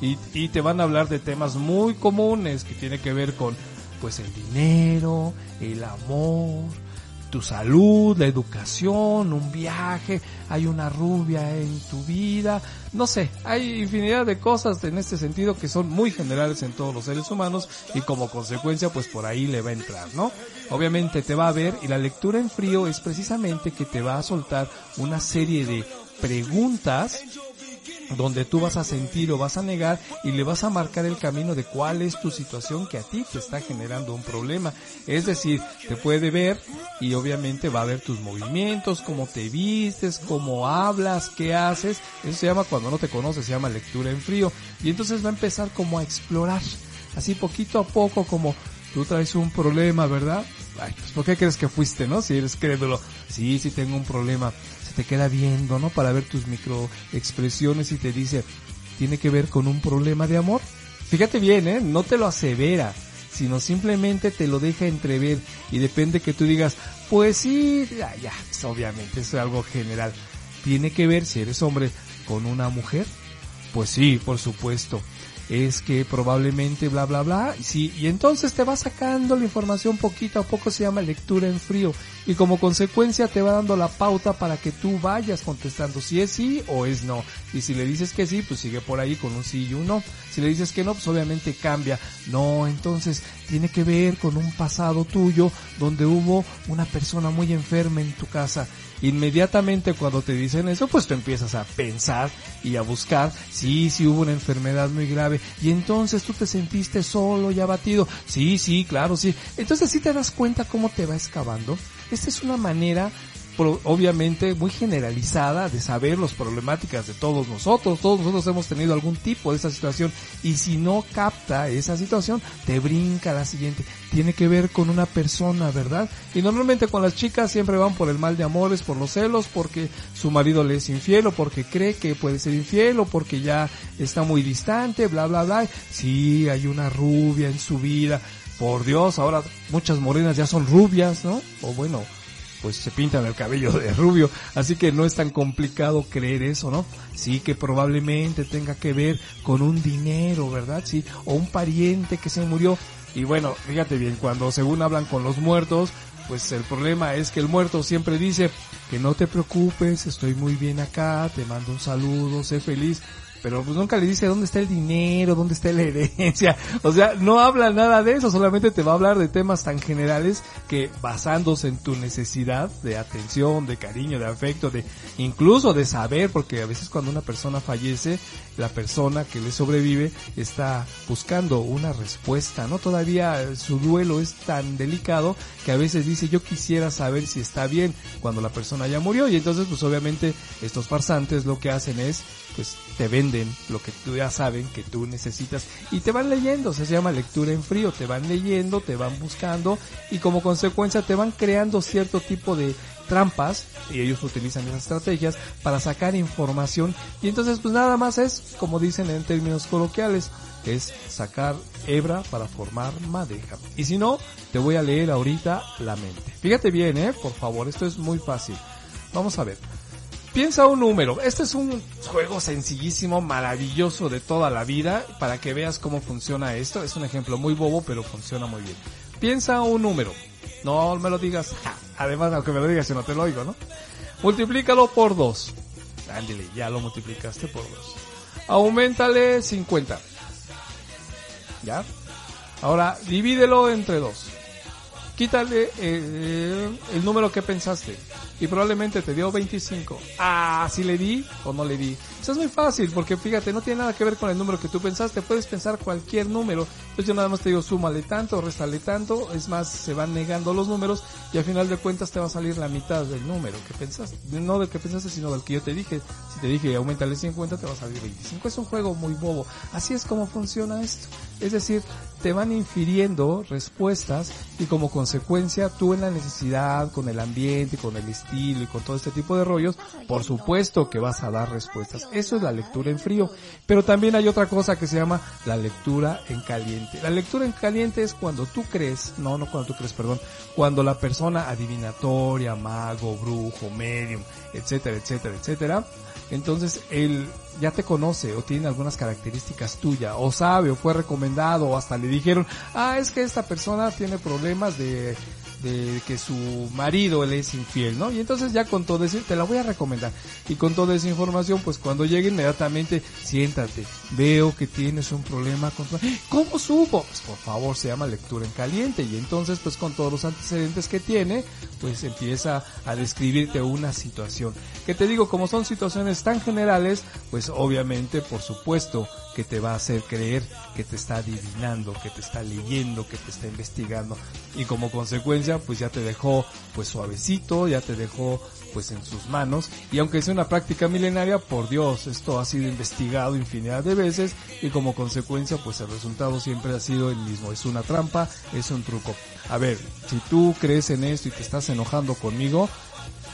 Speaker 1: Y, y te van a hablar de temas muy comunes que tiene que ver con pues el dinero, el amor, tu salud, la educación, un viaje, hay una rubia en tu vida, no sé, hay infinidad de cosas en este sentido que son muy generales en todos los seres humanos y como consecuencia pues por ahí le va a entrar, ¿no? Obviamente te va a ver y la lectura en frío es precisamente que te va a soltar una serie de preguntas donde tú vas a sentir o vas a negar y le vas a marcar el camino de cuál es tu situación que a ti te está generando un problema. Es decir, te puede ver y obviamente va a ver tus movimientos, cómo te vistes, cómo hablas, qué haces. Eso se llama cuando no te conoces, se llama lectura en frío. Y entonces va a empezar como a explorar, así poquito a poco como tú traes un problema, ¿verdad? Ay, pues ¿por qué crees que fuiste, no? Si eres crédulo. Sí, sí tengo un problema. Te queda viendo, ¿no? Para ver tus microexpresiones y te dice, tiene que ver con un problema de amor. Fíjate bien, ¿eh? No te lo asevera, sino simplemente te lo deja entrever y depende que tú digas, pues sí, ya, ya, pues obviamente es algo general. Tiene que ver, si eres hombre, con una mujer. Pues sí, por supuesto es que probablemente bla bla bla, sí, y entonces te va sacando la información poquito a poco, se llama lectura en frío, y como consecuencia te va dando la pauta para que tú vayas contestando si es sí o es no, y si le dices que sí, pues sigue por ahí con un sí y un no, si le dices que no, pues obviamente cambia, no, entonces tiene que ver con un pasado tuyo donde hubo una persona muy enferma en tu casa, inmediatamente cuando te dicen eso, pues tú empiezas a pensar y a buscar, sí, sí hubo una enfermedad muy grave, y entonces tú te sentiste solo y abatido, sí, sí, claro, sí. Entonces sí te das cuenta cómo te va excavando. Esta es una manera obviamente muy generalizada de saber las problemáticas de todos nosotros. Todos nosotros hemos tenido algún tipo de esa situación y si no capta esa situación, te brinca la siguiente. Tiene que ver con una persona, ¿verdad? Y normalmente con las chicas siempre van por el mal de amores, por los celos, porque su marido le es infiel o porque cree que puede ser infiel o porque ya está muy distante, bla, bla, bla. Sí, hay una rubia en su vida. Por Dios, ahora muchas morenas ya son rubias, ¿no? O bueno, pues se pintan el cabello de rubio, así que no es tan complicado creer eso, ¿no? Sí que probablemente tenga que ver con un dinero, ¿verdad? Sí, o un pariente que se murió. Y bueno, fíjate bien, cuando según hablan con los muertos, pues el problema es que el muerto siempre dice que no te preocupes, estoy muy bien acá, te mando un saludo, sé feliz. Pero pues nunca le dice dónde está el dinero, dónde está la herencia. O sea, no habla nada de eso, solamente te va a hablar de temas tan generales que basándose en tu necesidad de atención, de cariño, de afecto, de incluso de saber, porque a veces cuando una persona fallece, la persona que le sobrevive está buscando una respuesta, ¿no? Todavía eh, su duelo es tan delicado que a veces dice yo quisiera saber si está bien cuando la persona ya murió y entonces pues obviamente estos farsantes lo que hacen es pues te venden lo que tú ya saben que tú necesitas y te van leyendo, se llama lectura en frío, te van leyendo, te van buscando y como consecuencia te van creando cierto tipo de trampas y ellos utilizan esas estrategias para sacar información y entonces pues nada más es como dicen en términos coloquiales es sacar hebra para formar madeja. Y si no te voy a leer ahorita la mente. Fíjate bien eh por favor esto es muy fácil. Vamos a ver piensa un número este es un juego sencillísimo maravilloso de toda la vida para que veas cómo funciona esto es un ejemplo muy bobo pero funciona muy bien piensa un número no me lo digas. Además, aunque me lo digas, yo no te lo oigo, ¿no? Multiplícalo por 2. Ándale, ya lo multiplicaste por 2. Aumentale 50. ¿Ya? Ahora, divídelo entre 2. Quítale eh, el número que pensaste. Y probablemente te dio 25. Ah, si le di o no le di. Eso es muy fácil porque fíjate, no tiene nada que ver con el número que tú pensaste. Puedes pensar cualquier número. Entonces yo nada más te digo súmale tanto, restale tanto. Es más, se van negando los números y al final de cuentas te va a salir la mitad del número que pensaste. No del que pensaste, sino del que yo te dije. Si te dije aumentale 50, te va a salir 25. Es un juego muy bobo. Así es como funciona esto. Es decir, te van infiriendo respuestas y como consecuencia tú en la necesidad, con el ambiente, con el estilo y con todo este tipo de rollos, por supuesto que vas a dar respuestas. Eso es la lectura en frío. Pero también hay otra cosa que se llama la lectura en caliente. La lectura en caliente es cuando tú crees, no, no cuando tú crees, perdón, cuando la persona adivinatoria, mago, brujo, medium, etcétera, etcétera, etcétera, entonces él ya te conoce o tiene algunas características tuyas o sabe o fue recomendado o hasta le dijeron, ah, es que esta persona tiene problemas de de que su marido le es infiel, ¿no? Y entonces ya con todo eso, te la voy a recomendar. Y con toda esa información, pues cuando llegue inmediatamente, siéntate, veo que tienes un problema con tu... ¡Ah! ¿Cómo supo? Pues por favor, se llama lectura en caliente. Y entonces, pues con todos los antecedentes que tiene, pues empieza a describirte una situación. Que te digo, como son situaciones tan generales, pues obviamente, por supuesto, que te va a hacer creer que te está adivinando, que te está leyendo, que te está investigando y como consecuencia pues ya te dejó pues suavecito, ya te dejó pues en sus manos y aunque sea una práctica milenaria, por Dios, esto ha sido investigado infinidad de veces y como consecuencia pues el resultado siempre ha sido el mismo, es una trampa, es un truco. A ver, si tú crees en esto y te estás enojando conmigo,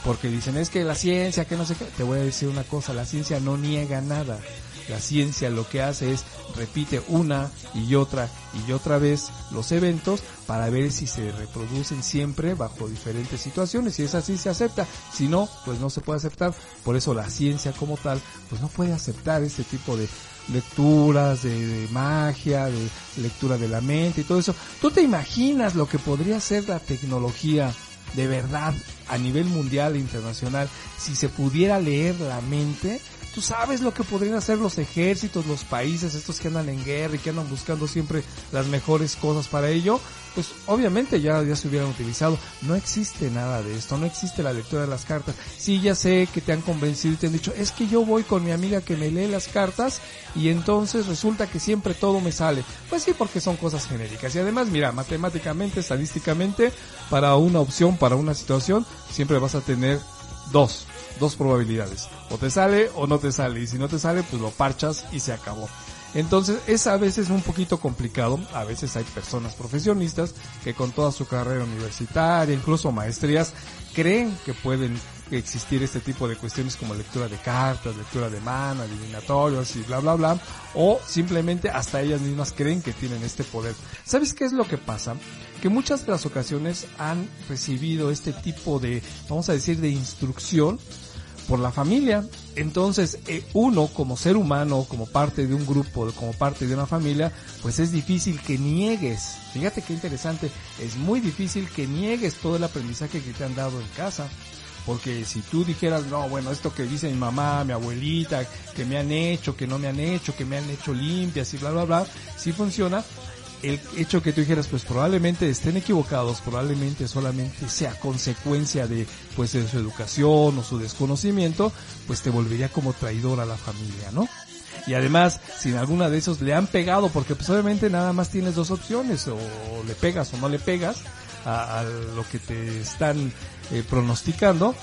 Speaker 1: porque dicen es que la ciencia, que no sé qué, te voy a decir una cosa, la ciencia no niega nada. La ciencia lo que hace es repite una y otra y otra vez los eventos para ver si se reproducen siempre bajo diferentes situaciones. Si es así se acepta, si no, pues no se puede aceptar. Por eso la ciencia como tal, pues no puede aceptar este tipo de lecturas, de, magia, de lectura de la mente y todo eso. ¿Tú te imaginas lo que podría ser la tecnología de verdad a nivel mundial e internacional si se pudiera leer la mente? Tú sabes lo que podrían hacer los ejércitos, los países, estos que andan en guerra y que andan buscando siempre las mejores cosas para ello. Pues obviamente ya, ya se hubieran utilizado. No existe nada de esto, no existe la lectura de las cartas. Sí, ya sé que te han convencido y te han dicho, es que yo voy con mi amiga que me lee las cartas y entonces resulta que siempre todo me sale. Pues sí, porque son cosas genéricas. Y además, mira, matemáticamente, estadísticamente, para una opción, para una situación, siempre vas a tener dos dos probabilidades. O te sale o no te sale. Y si no te sale, pues lo parchas y se acabó. Entonces es a veces un poquito complicado. A veces hay personas profesionistas que con toda su carrera universitaria, incluso maestrías, creen que pueden existir este tipo de cuestiones como lectura de cartas, lectura de mano, adivinatorios y bla bla bla. O simplemente hasta ellas mismas creen que tienen este poder. ¿Sabes qué es lo que pasa? Que muchas de las ocasiones han recibido este tipo de, vamos a decir, de instrucción por la familia. Entonces, eh, uno como ser humano, como parte de un grupo, como parte de una familia, pues es difícil que niegues. Fíjate qué interesante, es muy difícil que niegues todo el aprendizaje que te han dado en casa. Porque si tú dijeras, no, bueno, esto que dice mi mamá, mi abuelita, que me han hecho, que no me han hecho, que me han hecho limpias y bla, bla, bla, sí funciona, el hecho que tú dijeras, pues probablemente estén equivocados, probablemente solamente sea consecuencia de, pues de su educación o su desconocimiento, pues te volvería como traidor a la familia, ¿no? Y además, si en alguna de esos le han pegado, porque pues obviamente nada más tienes dos opciones, o le pegas o no le pegas a, a lo que te están eh, pronosticando,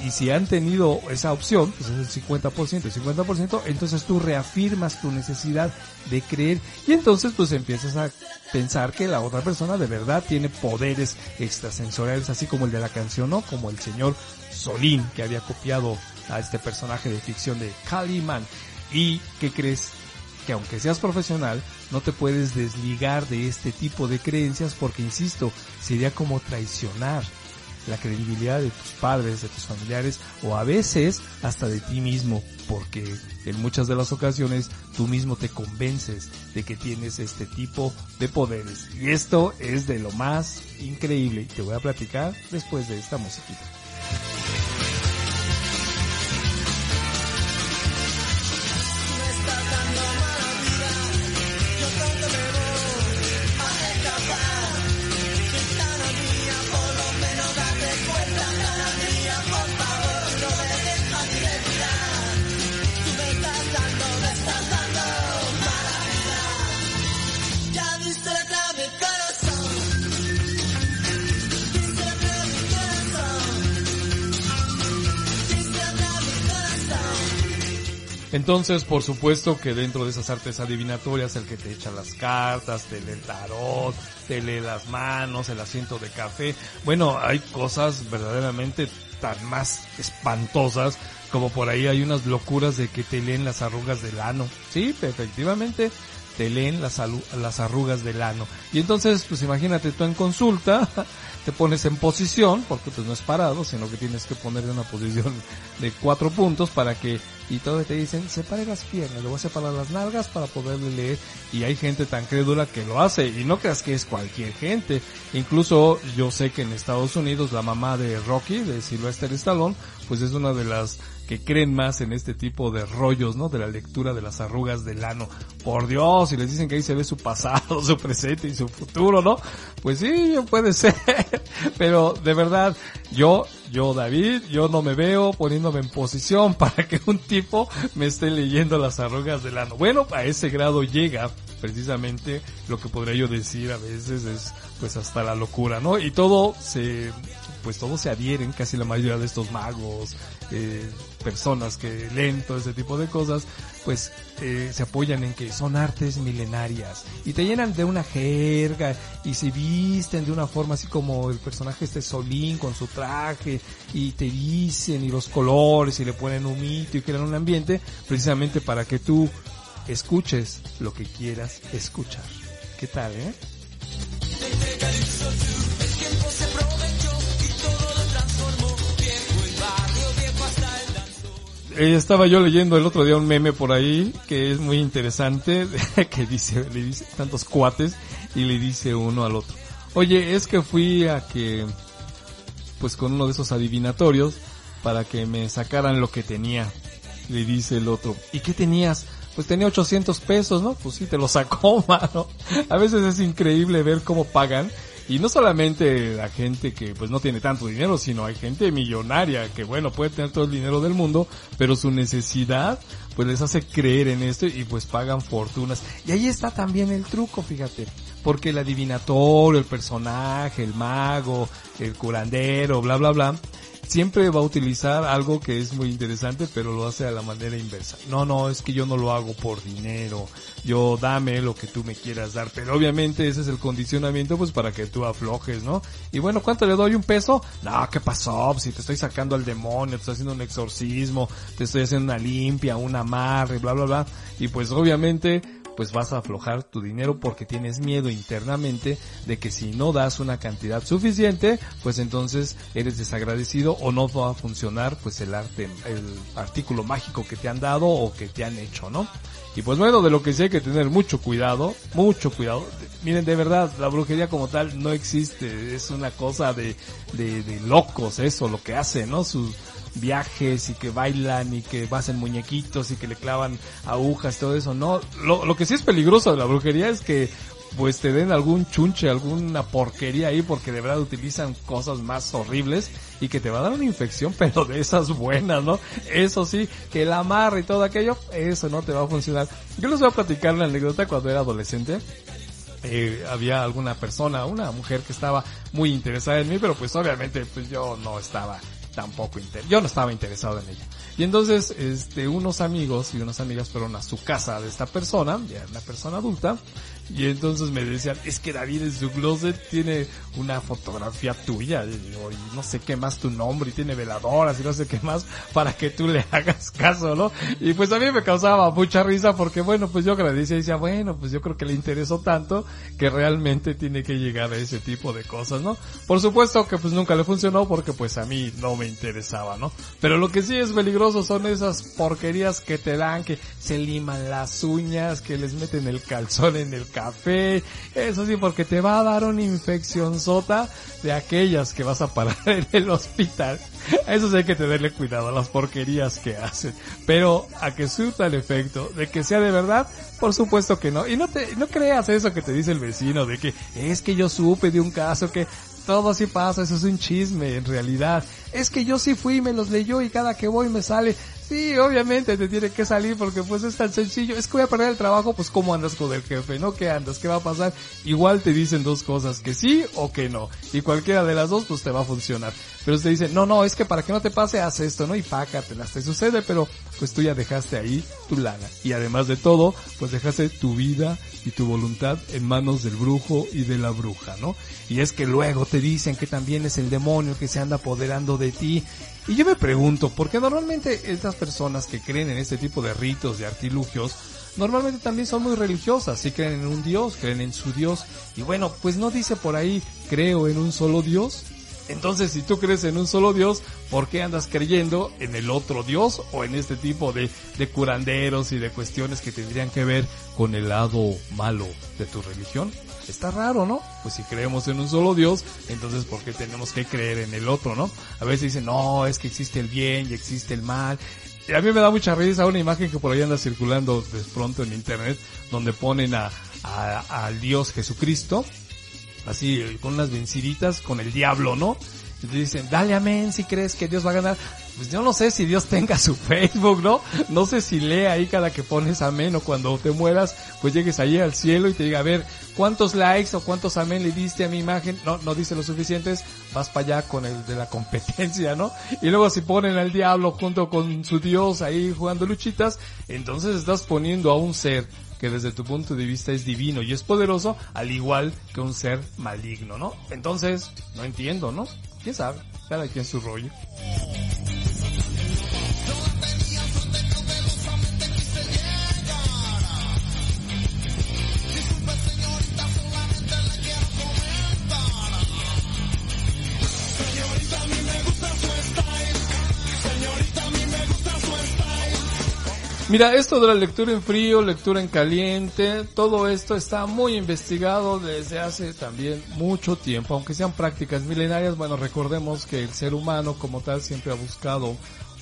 Speaker 1: y si han tenido esa opción, pues es el 50%, el 50%, entonces tú reafirmas tu necesidad de creer y entonces pues empiezas a pensar que la otra persona de verdad tiene poderes extrasensoriales, así como el de la canción, ¿no? Como el señor Solín, que había copiado a este personaje de ficción de Caliman. ¿Y qué crees? Que aunque seas profesional, no te puedes desligar de este tipo de creencias porque, insisto, sería como traicionar la credibilidad de tus padres, de tus familiares o a veces hasta de ti mismo, porque en muchas de las ocasiones tú mismo te convences de que tienes este tipo de poderes. Y esto es de lo más increíble te voy a platicar después de esta musiquita. Entonces, por supuesto que dentro de esas artes adivinatorias, el que te echa las cartas, te lee el tarot, te lee las manos, el asiento de café, bueno, hay cosas verdaderamente tan más espantosas como por ahí hay unas locuras de que te leen las arrugas del ano. Sí, efectivamente, te leen las, las arrugas del ano. Y entonces, pues imagínate tú en consulta, te pones en posición, porque pues no es parado, sino que tienes que poner en una posición de cuatro puntos para que, y todo te dicen, separe las piernas, le voy a separar las nalgas para poderle leer, y hay gente tan crédula que lo hace, y no creas que es cualquier gente, incluso yo sé que en Estados Unidos la mamá de Rocky, de Sylvester Stallone, pues es una de las que creen más en este tipo de rollos, ¿no? De la lectura de las arrugas del ano. Por Dios, y les dicen que ahí se ve su pasado, su presente y su futuro, ¿no? Pues sí, puede ser. Pero de verdad, yo, yo David, yo no me veo poniéndome en posición para que un tipo me esté leyendo las arrugas del ano. Bueno, a ese grado llega precisamente lo que podría yo decir a veces es pues hasta la locura, ¿no? Y todo se pues todos se adhieren, casi la mayoría de estos magos, eh, personas que leen todo ese tipo de cosas, pues eh, se apoyan en que son artes milenarias y te llenan de una jerga y se visten de una forma así como el personaje este Solín con su traje y te dicen y los colores y le ponen un mito y crean un ambiente precisamente para que tú escuches lo que quieras escuchar. ¿Qué tal, eh? Eh, estaba yo leyendo el otro día un meme por ahí que es muy interesante, que dice, le dice tantos cuates y le dice uno al otro, oye, es que fui a que, pues con uno de esos adivinatorios para que me sacaran lo que tenía. Le dice el otro, ¿y qué tenías? Pues tenía 800 pesos, ¿no? Pues sí, te lo sacó, mano. A veces es increíble ver cómo pagan. Y no solamente la gente que pues no tiene tanto dinero, sino hay gente millonaria que bueno, puede tener todo el dinero del mundo, pero su necesidad pues les hace creer en esto y pues pagan fortunas. Y ahí está también el truco, fíjate. Porque el adivinatorio, el personaje, el mago, el curandero, bla bla bla, siempre va a utilizar algo que es muy interesante, pero lo hace a la manera inversa. No, no, es que yo no lo hago por dinero. Yo dame lo que tú me quieras dar. Pero obviamente ese es el condicionamiento pues para que tú aflojes, ¿no? Y bueno, ¿cuánto le doy? ¿Un peso? No, ¿qué pasó? Pues, Si te estoy sacando al demonio, te estoy haciendo un exorcismo, te estoy haciendo una limpia, un amarre, bla, bla, bla. Y pues obviamente pues vas a aflojar tu dinero porque tienes miedo internamente de que si no das una cantidad suficiente, pues entonces eres desagradecido o no va a funcionar pues el arte, el artículo mágico que te han dado o que te han hecho, ¿no? Y pues bueno, de lo que sí hay que tener mucho cuidado, mucho cuidado. Miren, de verdad, la brujería como tal no existe, es una cosa de, de, de locos eso, lo que hacen, ¿no? Sus, viajes y que bailan y que hacen muñequitos y que le clavan agujas, todo eso, no. Lo, que sí es peligroso de la brujería es que pues te den algún chunche, alguna porquería ahí porque de verdad utilizan cosas más horribles y que te va a dar una infección, pero de esas buenas, ¿no? Eso sí, que el amarre y todo aquello, eso no te va a funcionar. Yo les voy a platicar una anécdota cuando era adolescente. Eh, había alguna persona, una mujer que estaba muy interesada en mí, pero pues obviamente pues yo no estaba tampoco inter yo no estaba interesado en ella. Y entonces, este, unos amigos y unas amigas fueron a su casa de esta persona, ya una persona adulta, y entonces me decían, es que David en su closet tiene una fotografía tuya, y, no sé qué más tu nombre, y tiene veladoras y no sé qué más, para que tú le hagas caso, ¿no? Y pues a mí me causaba mucha risa porque, bueno, pues yo agradecía y decía, bueno, pues yo creo que le interesó tanto que realmente tiene que llegar a ese tipo de cosas, ¿no? Por supuesto que pues nunca le funcionó porque pues a mí no me interesaba, ¿no? Pero lo que sí es peligroso son esas porquerías que te dan, que se liman las uñas, que les meten el calzón en el café, eso sí, porque te va a dar una infección sota de aquellas que vas a parar en el hospital. Eso sí hay que tenerle cuidado a las porquerías que hacen. Pero a que surta el efecto de que sea de verdad, por supuesto que no. Y no te, no creas eso que te dice el vecino de que es que yo supe de un caso que todo así pasa, eso es un chisme en realidad. Es que yo sí fui, me los leyó y cada que voy me sale. Sí, obviamente te tiene que salir porque pues es tan sencillo. Es que voy a perder el trabajo, pues cómo andas con el jefe, ¿no? ¿Qué andas? ¿Qué va a pasar? Igual te dicen dos cosas, que sí o que no. Y cualquiera de las dos pues te va a funcionar. Pero te dicen, no, no, es que para que no te pase, haz esto, ¿no? Y pácatelas, te sucede, pero pues tú ya dejaste ahí tu lana. Y además de todo, pues dejaste tu vida y tu voluntad en manos del brujo y de la bruja, ¿no? Y es que luego te dicen que también es el demonio que se anda apoderando de Y yo me pregunto, porque normalmente estas personas que creen en este tipo de ritos, de artilugios, normalmente también son muy religiosas, sí creen en un Dios, creen en su Dios. Y bueno, pues no dice por ahí, creo en un solo Dios. Entonces, si tú crees en un solo Dios, ¿por qué andas creyendo en el otro Dios o en este tipo de, de curanderos y de cuestiones que tendrían que ver con el lado malo de tu religión? Está raro, ¿no? Pues si creemos en un solo Dios, entonces ¿por qué tenemos que creer en el otro, no? A veces dicen, no, es que existe el bien y existe el mal. Y a mí me da mucha risa una imagen que por ahí anda circulando de pronto en internet, donde ponen a, al Dios Jesucristo, así con unas venciditas con el diablo, ¿no? Te dicen, dale amén si crees que Dios va a ganar. Pues yo no sé si Dios tenga su Facebook, ¿no? No sé si lee ahí cada que pones amén o cuando te mueras, pues llegues ahí al cielo y te diga, a ver, ¿cuántos likes o cuántos amén le diste a mi imagen? No, no dice lo suficientes, vas para allá con el de la competencia, ¿no? Y luego si ponen al diablo junto con su Dios ahí jugando luchitas, entonces estás poniendo a un ser que desde tu punto de vista es divino y es poderoso, al igual que un ser maligno, ¿no? Entonces, no entiendo, ¿no? ¿Quién sabe? Cada quien su rollo. Mira, esto de la lectura en frío, lectura en caliente, todo esto está muy investigado desde hace también mucho tiempo, aunque sean prácticas milenarias, bueno, recordemos que el ser humano como tal siempre ha buscado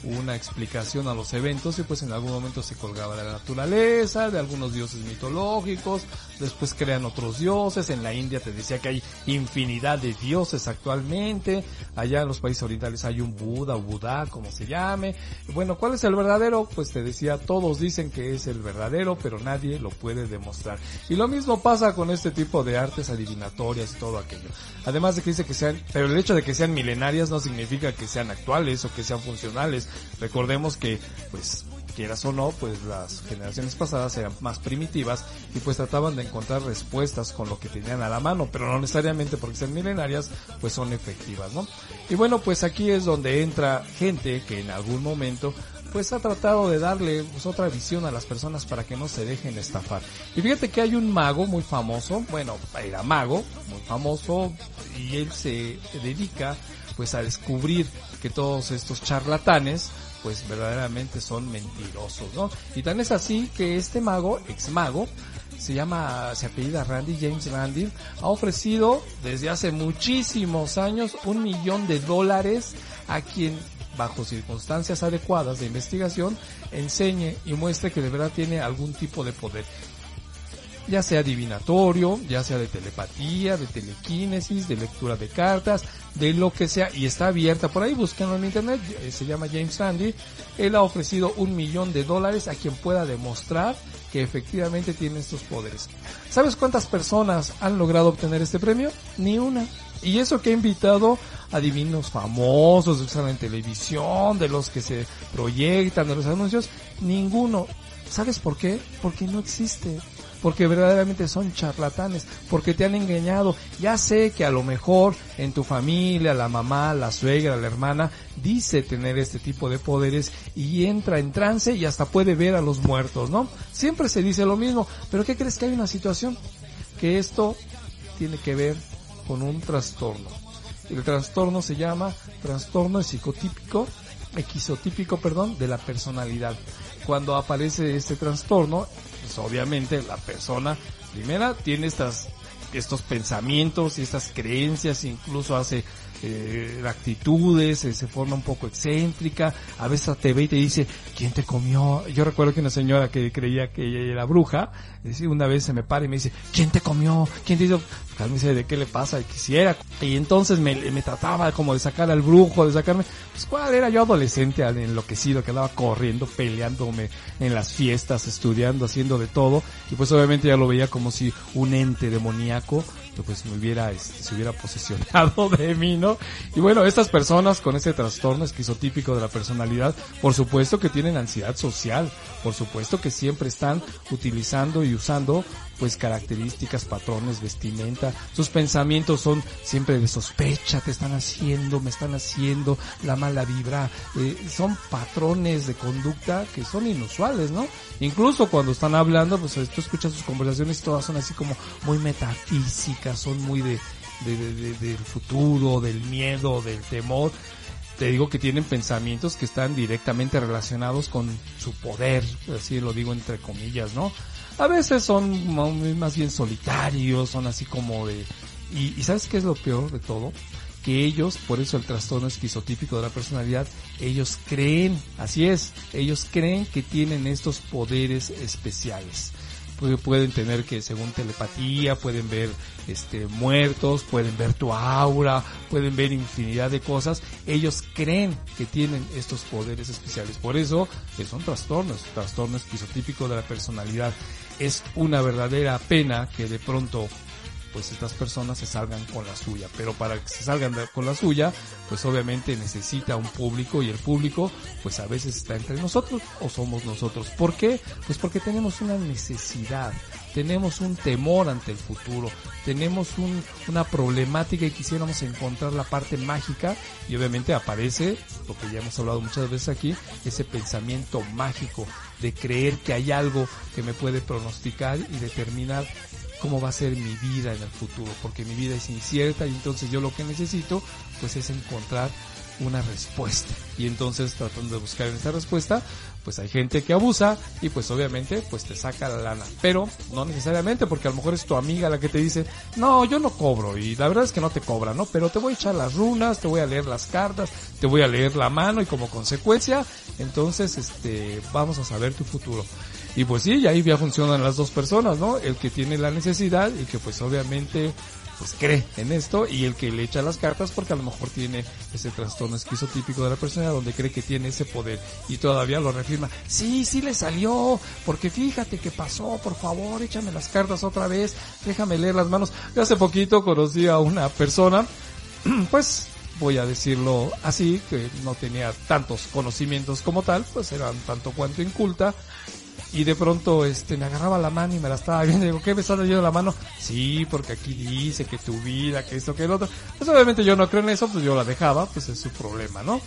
Speaker 1: una explicación a los eventos y pues en algún momento se colgaba de la naturaleza, de algunos dioses mitológicos, después crean otros dioses, en la India te decía que hay infinidad de dioses actualmente, allá en los países orientales hay un Buda o Budá, como se llame, bueno, ¿cuál es el verdadero? Pues te decía, todos dicen que es el verdadero, pero nadie lo puede demostrar. Y lo mismo pasa con este tipo de artes adivinatorias y todo aquello. Además de que dice que sean, pero el hecho de que sean milenarias no significa que sean actuales o que sean funcionales. Recordemos que, pues, quieras o no, pues las generaciones pasadas eran más primitivas y pues trataban de encontrar respuestas con lo que tenían a la mano, pero no necesariamente porque sean milenarias, pues son efectivas, ¿no? Y bueno, pues aquí es donde entra gente que en algún momento pues ha tratado de darle pues, otra visión a las personas para que no se dejen estafar. Y fíjate que hay un mago muy famoso, bueno, era mago, muy famoso, y él se dedica pues a descubrir que todos estos charlatanes pues verdaderamente son mentirosos, ¿no? Y tan es así que este mago, ex mago, se llama, se apellida Randy, James Randy, ha ofrecido desde hace muchísimos años un millón de dólares a quien bajo circunstancias adecuadas de investigación, enseñe y muestre que de verdad tiene algún tipo de poder. Ya sea adivinatorio, ya sea de telepatía, de telequinesis, de lectura de cartas, de lo que sea, y está abierta. Por ahí búsquenlo en internet, eh, se llama James Randy. Él ha ofrecido un millón de dólares a quien pueda demostrar que efectivamente tiene estos poderes. ¿Sabes cuántas personas han logrado obtener este premio? Ni una. Y eso que ha invitado a divinos famosos, que salen en televisión, de los que se proyectan, de los anuncios, ninguno. ¿Sabes por qué? Porque no existe. Porque verdaderamente son charlatanes, porque te han engañado. Ya sé que a lo mejor en tu familia, la mamá, la suegra, la hermana, dice tener este tipo de poderes y entra en trance y hasta puede ver a los muertos, ¿no? Siempre se dice lo mismo, pero ¿qué crees que hay una situación? Que esto tiene que ver con un trastorno. El trastorno se llama trastorno psicotípico, equisotípico, perdón, de la personalidad. Cuando aparece este trastorno, pues obviamente la persona, primera, tiene estas, estos pensamientos y estas creencias, incluso hace eh, actitudes, eh, se forma un poco excéntrica, a veces te ve y te dice, ¿quién te comió? Yo recuerdo que una señora que creía que ella era bruja, decía, una vez se me para y me dice, ¿quién te comió? ¿Quién te hizo? Me dice, ¿de qué le pasa? Quisiera. Y entonces me, me trataba como de sacar al brujo, de sacarme, pues cuál era yo adolescente enloquecido, que andaba corriendo, peleándome en las fiestas, estudiando, haciendo de todo, y pues obviamente ya lo veía como si un ente demoníaco pues me hubiera, este, se hubiera posesionado de mí, ¿no? Y bueno, estas personas con ese trastorno esquizotípico de la personalidad, por supuesto que tienen ansiedad social, por supuesto que siempre están utilizando y usando pues características, patrones, vestimenta. Sus pensamientos son siempre de sospecha, te están haciendo, me están haciendo, la mala vibra. Eh, son patrones de conducta que son inusuales, ¿no? Incluso cuando están hablando, pues tú escuchas sus conversaciones, todas son así como muy metafísicas, son muy de, de, del futuro, del miedo, del temor te digo que tienen pensamientos que están directamente relacionados con su poder, así lo digo entre comillas, ¿no? A veces son más bien solitarios, son así como de... Y, ¿sabes qué es lo peor de todo? Que ellos, por eso el trastorno esquizotípico de la personalidad, ellos creen, así es, ellos creen que tienen estos poderes especiales pueden tener que según telepatía, pueden ver este muertos, pueden ver tu aura, pueden ver infinidad de cosas. Ellos creen que tienen estos poderes especiales. Por eso son trastornos, trastorno esquizotípico de la personalidad. Es una verdadera pena que de pronto pues estas personas se salgan con la suya. Pero para que se salgan con la suya, pues obviamente necesita un público y el público pues a veces está entre nosotros o somos nosotros. ¿Por qué? Pues porque tenemos una necesidad, tenemos un temor ante el futuro, tenemos una problemática y quisiéramos encontrar la parte mágica y obviamente aparece, lo que ya hemos hablado muchas veces aquí, ese pensamiento mágico de creer que hay algo que me puede pronosticar y determinar cómo va a ser mi vida en el futuro, porque mi vida es incierta y entonces yo lo que necesito pues es encontrar una respuesta. Y entonces tratando de buscar esa respuesta, pues hay gente que abusa y pues obviamente pues te saca la lana. Pero no necesariamente porque a lo mejor es tu amiga la que te dice, no, yo no cobro y la verdad es que no te cobra, ¿no? Pero te voy a echar las runas, te voy a leer las cartas, te voy a leer la mano y como consecuencia, entonces este, vamos a saber tu futuro. Y pues sí, y ahí ya funcionan las dos personas, ¿no? El que tiene la necesidad y que pues obviamente pues cree en esto y el que le echa las cartas porque a lo mejor tiene ese trastorno esquizotípico de la persona donde cree que tiene ese poder y todavía lo reafirma. Sí, sí le salió, porque fíjate que pasó, por favor, échame las cartas otra vez, déjame leer las manos. hace poquito conocí a una persona, pues voy a decirlo así, que no tenía tantos conocimientos como tal, pues era tanto cuanto inculta, y de pronto este me agarraba la mano y me la estaba viendo y digo, ¿qué me está leyendo la mano? Sí, porque aquí dice que tu vida, que esto, que el otro. Pues obviamente yo no creo en eso, pues yo la dejaba, pues es su problema, ¿no?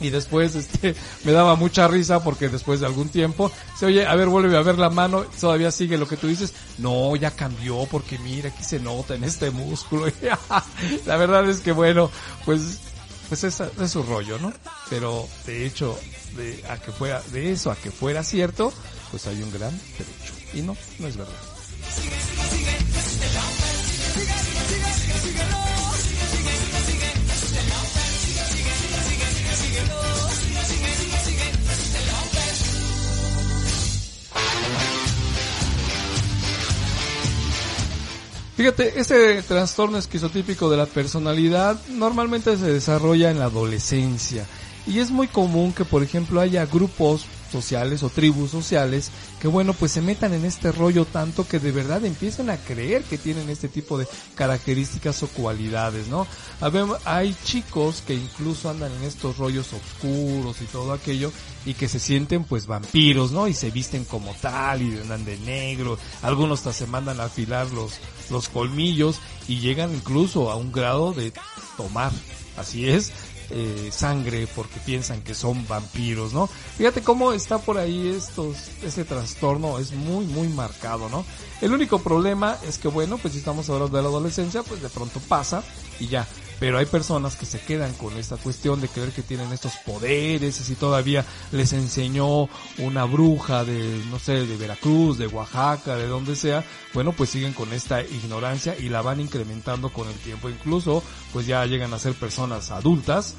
Speaker 1: Y después, este, me daba mucha risa porque después de algún tiempo, se oye, a ver, vuelve a ver la mano, todavía sigue lo que tú dices. No, ya cambió porque mira, aquí se nota en este músculo. la verdad es que bueno, pues, pues es, es su rollo, ¿no? Pero de hecho, de, a que fuera, de eso a que fuera cierto, pues hay un gran derecho. Y no, no es verdad. Fíjate, este trastorno esquizotípico de la personalidad normalmente se desarrolla en la adolescencia. Y es muy común que, por ejemplo, haya grupos sociales o tribus sociales que bueno pues se metan en este rollo tanto que de verdad empiecen a creer que tienen este tipo de características o cualidades, ¿no? Hay chicos que incluso andan en estos rollos oscuros y todo aquello y que se sienten pues vampiros, ¿no? Y se visten como tal y andan de negro, algunos hasta se mandan a afilar los, los colmillos y llegan incluso a un grado de tomar, así es, eh, sangre porque piensan que son vampiros, ¿no? Fíjate cómo está por ahí estos, este trastorno es muy, muy marcado, ¿no? El único problema es que, bueno, pues si estamos hablando de la adolescencia, pues de pronto pasa y ya. Pero hay personas que se quedan con esta cuestión de creer que tienen estos poderes y si todavía les enseñó una bruja de, no sé, de Veracruz, de Oaxaca, de donde sea, bueno, pues siguen con esta ignorancia y la van incrementando con el tiempo. Incluso, pues ya llegan a ser personas adultas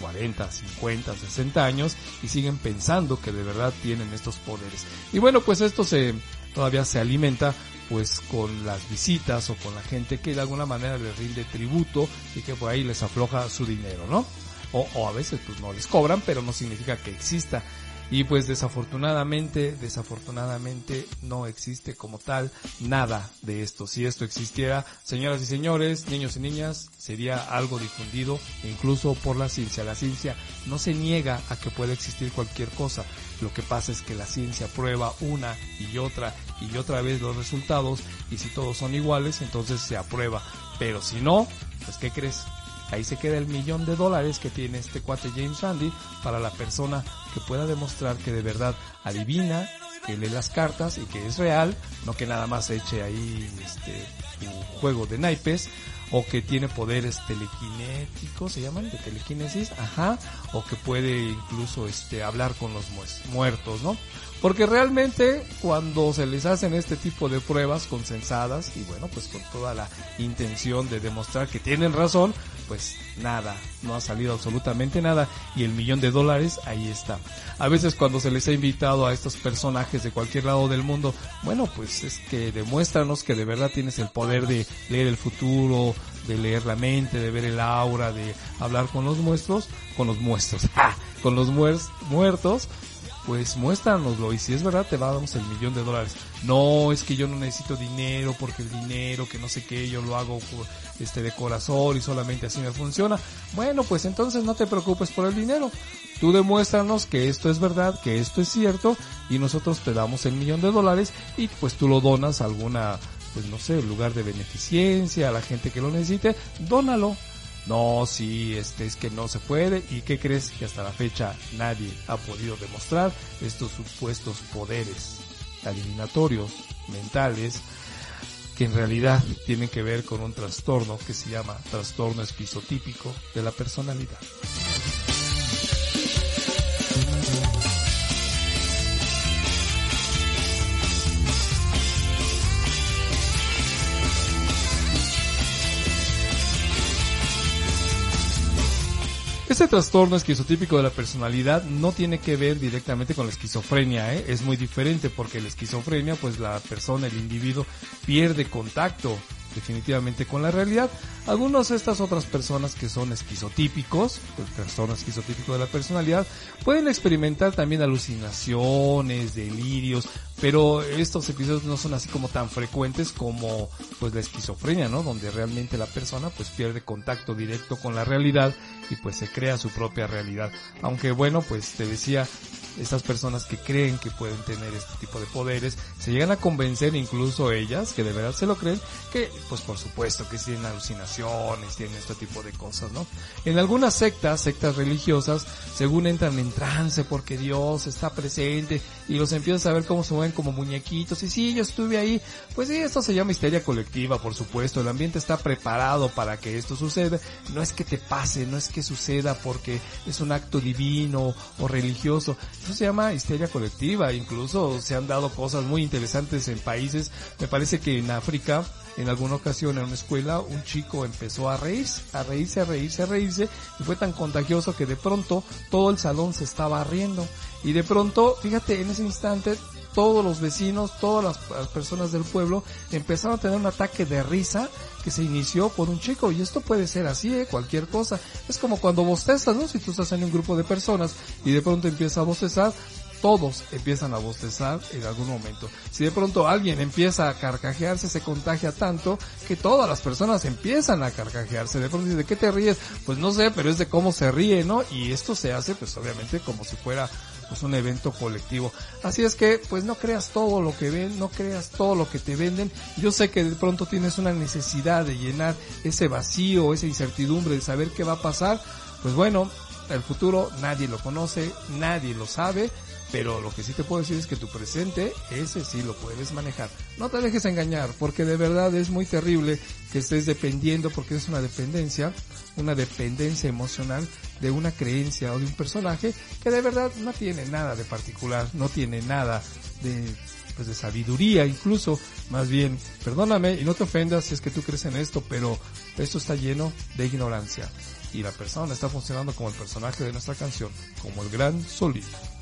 Speaker 1: 40, 50, 60 años y siguen pensando que de verdad tienen estos poderes. Y bueno, pues esto se todavía se alimenta pues con las visitas o con la gente que de alguna manera les rinde tributo y que por ahí les afloja su dinero, ¿no? O, a veces pues no les cobran, pero no significa que exista. Y pues desafortunadamente, desafortunadamente no existe como tal nada de esto. Si esto existiera, señoras y señores, niños y niñas, sería algo difundido incluso por la ciencia. La ciencia no se niega a que pueda existir cualquier cosa. Lo que pasa es que la ciencia prueba una y otra y otra vez los resultados y si todos son iguales, entonces se aprueba. Pero si no, pues ¿qué crees? Ahí se queda el millón de dólares que tiene este cuate James Randi para la persona que pueda demostrar que de verdad adivina, que lee las cartas y que es real, no que nada más eche ahí este juego de naipes o que tiene poderes telequinéticos, se llaman de telequinesis, ajá, o que puede incluso este hablar con los muertos, ¿no? Porque realmente cuando se les hacen este tipo de pruebas consensadas y bueno, pues con toda la intención de demostrar que tienen razón, pues nada, no ha salido absolutamente nada y el millón de dólares ahí está. A veces cuando se les ha invitado a estos personajes de cualquier lado del mundo, bueno, pues es que demuéstranos que de verdad tienes el poder de leer el futuro, de leer la mente, de ver el aura, de hablar con los muestros, con los muestros, con los muer- muertos, pues muéstranoslo y si es verdad te damos el millón de dólares. No, es que yo no necesito dinero porque el dinero, que no sé qué, yo lo hago este de corazón y solamente así me funciona. Bueno, pues entonces no te preocupes por el dinero. Tú demuéstranos que esto es verdad, que esto es cierto y nosotros te damos el millón de dólares y pues tú lo donas a alguna, pues no sé, lugar de beneficencia, a la gente que lo necesite, dónalo. No, sí, este es que no se puede. ¿Y qué crees? Que hasta la fecha nadie ha podido demostrar estos supuestos poderes adivinatorios, mentales, que en realidad tienen que ver con un trastorno que se llama trastorno esquizotípico de la personalidad. Este trastorno esquizotípico de la personalidad no tiene que ver directamente con la esquizofrenia, ¿eh? es muy diferente porque la esquizofrenia, pues la persona, el individuo, pierde contacto definitivamente con la realidad. Algunas de estas otras personas que son esquizotípicos, el trastorno esquizotípico de la personalidad, pueden experimentar también alucinaciones, delirios, pero estos episodios no son así como tan frecuentes como pues la esquizofrenia, ¿no? Donde realmente la persona pues pierde contacto directo con la realidad y pues se crea su propia realidad. Aunque bueno, pues te decía, estas personas que creen que pueden tener este tipo de poderes, se llegan a convencer incluso ellas, que de verdad se lo creen, que pues por supuesto que tienen alucinaciones, tienen este tipo de cosas, ¿no? En algunas sectas, sectas religiosas, según entran en trance porque Dios está presente y los empiezas a ver cómo se mueven como muñequitos. Y sí, yo estuve ahí, pues sí, esto se llama histeria colectiva, por supuesto, el ambiente está preparado para que esto suceda, no es que te pase, no es que suceda porque es un acto divino o religioso, eso se llama histeria colectiva, incluso se han dado cosas muy interesantes en países, me parece que en África, en alguna ocasión en una escuela, un chico empezó a reírse, a reírse, a reírse, a reírse, y fue tan contagioso que de pronto todo el salón se estaba riendo. Y de pronto, fíjate, en ese instante, todos los vecinos, todas las, personas del pueblo empezaron a tener un ataque de risa que se inició por un chico. Y esto puede ser así, ¿eh? cualquier cosa. Es como cuando bostezas, ¿no? Si tú estás en un grupo de personas y de pronto empiezas a bostezar, todos empiezan a bostezar en algún momento. Si de pronto alguien empieza a carcajearse, se contagia tanto que todas las personas empiezan a carcajearse. De pronto ¿de qué te ríes? Pues no sé, pero es de cómo se ríe, ¿no? Y esto se hace pues obviamente como si fuera pues un evento colectivo. Así es que pues no creas todo lo que ven, no creas todo lo que te venden. Yo sé que de pronto tienes una necesidad de llenar ese vacío, esa incertidumbre de saber qué va a pasar. Pues bueno, el futuro nadie lo conoce, nadie lo sabe, pero lo que sí te puedo decir es que tu presente, ese sí lo puedes manejar. No te dejes engañar, porque de verdad es muy terrible que estés dependiendo, porque es una dependencia, una dependencia emocional de una creencia o de un personaje que de verdad no tiene nada de particular, no tiene nada de pues de sabiduría incluso, más bien, perdóname y no te ofendas si es que tú crees en esto, pero esto está lleno de ignorancia y la persona está funcionando como el personaje de nuestra canción, como el gran Solís.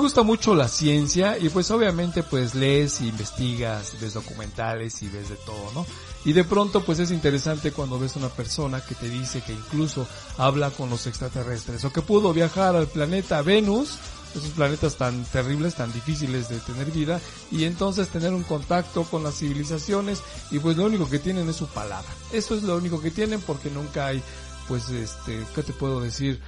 Speaker 1: gusta mucho la ciencia y pues obviamente pues lees y investigas, ves documentales y ves de todo, ¿no? Y de pronto pues es interesante cuando ves una persona que te dice que incluso habla con los extraterrestres o que pudo viajar al planeta Venus, esos planetas tan terribles, tan difíciles de tener vida y entonces tener un contacto con las civilizaciones y pues lo único que tienen es su palabra. Eso es lo único que tienen porque nunca hay pues este, ¿qué te puedo decir?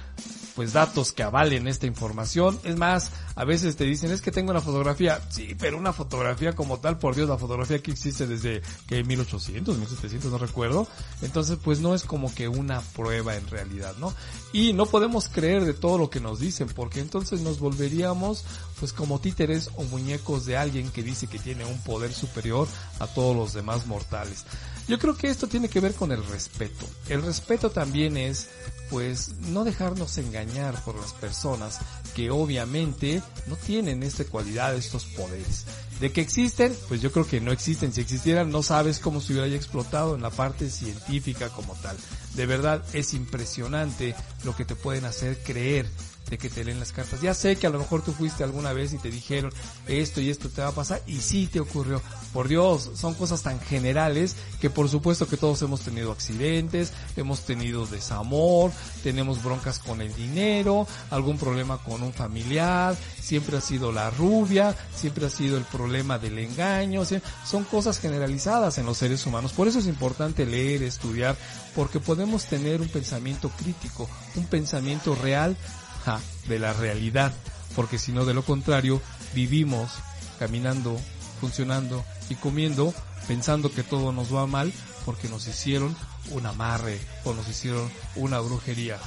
Speaker 1: Pues datos que avalen esta información. Es más, a veces te dicen, es que tengo una fotografía. Sí, pero una fotografía como tal, por Dios, la fotografía que existe desde que 1800, 1700, no recuerdo. Entonces, pues no es como que una prueba en realidad, ¿no? Y no podemos creer de todo lo que nos dicen, porque entonces nos volveríamos pues como títeres o muñecos de alguien que dice que tiene un poder superior a todos los demás mortales. Yo creo que esto tiene que ver con el respeto. El respeto también es, pues, no dejarnos engañar por las personas que obviamente no tienen esta cualidad, estos poderes. De que existen, pues yo creo que no existen. Si existieran, no sabes cómo se hubiera explotado en la parte científica como tal. De verdad, es impresionante lo que te pueden hacer creer que te leen las cartas. Ya sé que a lo mejor tú fuiste alguna vez y te dijeron esto y esto te va a pasar y sí te ocurrió. Por Dios, son cosas tan generales que por supuesto que todos hemos tenido accidentes, hemos tenido desamor, tenemos broncas con el dinero, algún problema con un familiar, siempre ha sido la rubia, siempre ha sido el problema del engaño, son cosas generalizadas en los seres humanos. Por eso es importante leer, estudiar, porque podemos tener un pensamiento crítico, un pensamiento real de la realidad, porque si no de lo contrario vivimos caminando, funcionando y comiendo pensando que todo nos va mal porque nos hicieron un amarre o nos hicieron una brujería.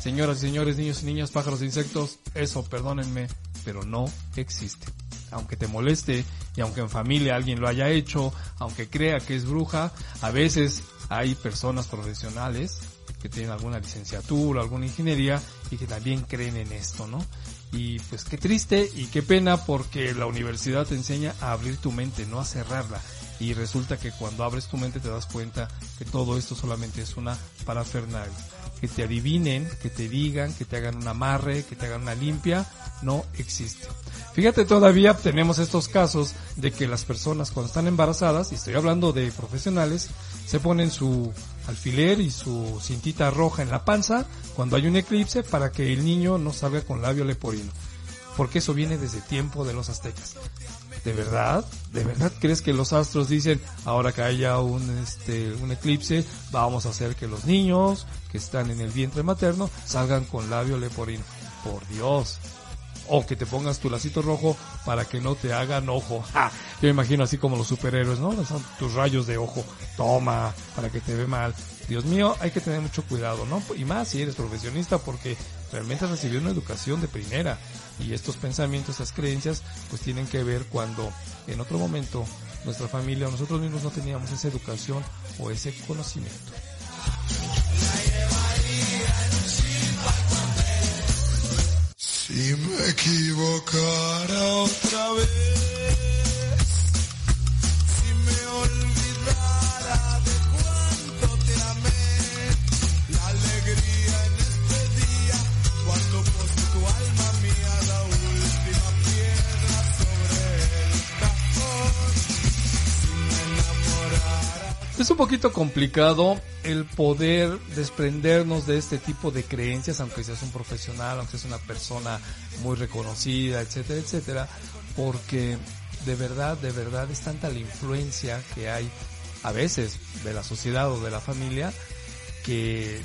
Speaker 1: Señoras y señores, niños y niñas, pájaros e insectos, eso, perdónenme, pero no existe. Aunque te moleste y aunque en familia alguien lo haya hecho, aunque crea que es bruja, a veces hay personas profesionales que tienen alguna licenciatura, alguna ingeniería y que también creen en esto, ¿no? Y pues qué triste y qué pena porque la universidad te enseña a abrir tu mente, no a cerrarla. Y resulta que cuando abres tu mente te das cuenta que todo esto solamente es una parafernalia. Que te adivinen, que te digan, que te hagan un amarre, que te hagan una limpia, no existe. Fíjate, todavía tenemos estos casos de que las personas cuando están embarazadas, y estoy hablando de profesionales, se ponen su alfiler y su cintita roja en la panza cuando hay un eclipse para que el niño no salga con labio leporino. Porque eso viene desde tiempo de los aztecas. ¿De verdad? ¿De verdad crees que los astros dicen, ahora que haya un, este, un eclipse, vamos a hacer que los niños que están en el vientre materno salgan con labio leporino? Por Dios, o que te pongas tu lacito rojo para que no te hagan ojo. Yo imagino así como los superhéroes, ¿no? Tus rayos de ojo. Toma, para que te ve mal. Dios mío, hay que tener mucho cuidado, ¿no? Y más si eres profesionista porque realmente has recibido una educación de primera. Y estos pensamientos, estas creencias, pues tienen que ver cuando en otro momento nuestra familia o nosotros mismos no teníamos esa educación o ese conocimiento.
Speaker 3: Si me equivocara otra vez,
Speaker 1: Es un poquito complicado el poder desprendernos de este tipo de creencias, aunque seas un profesional, aunque seas una persona muy reconocida, etcétera, etcétera, porque de verdad, de verdad es tanta la influencia que hay a veces de la sociedad o de la familia que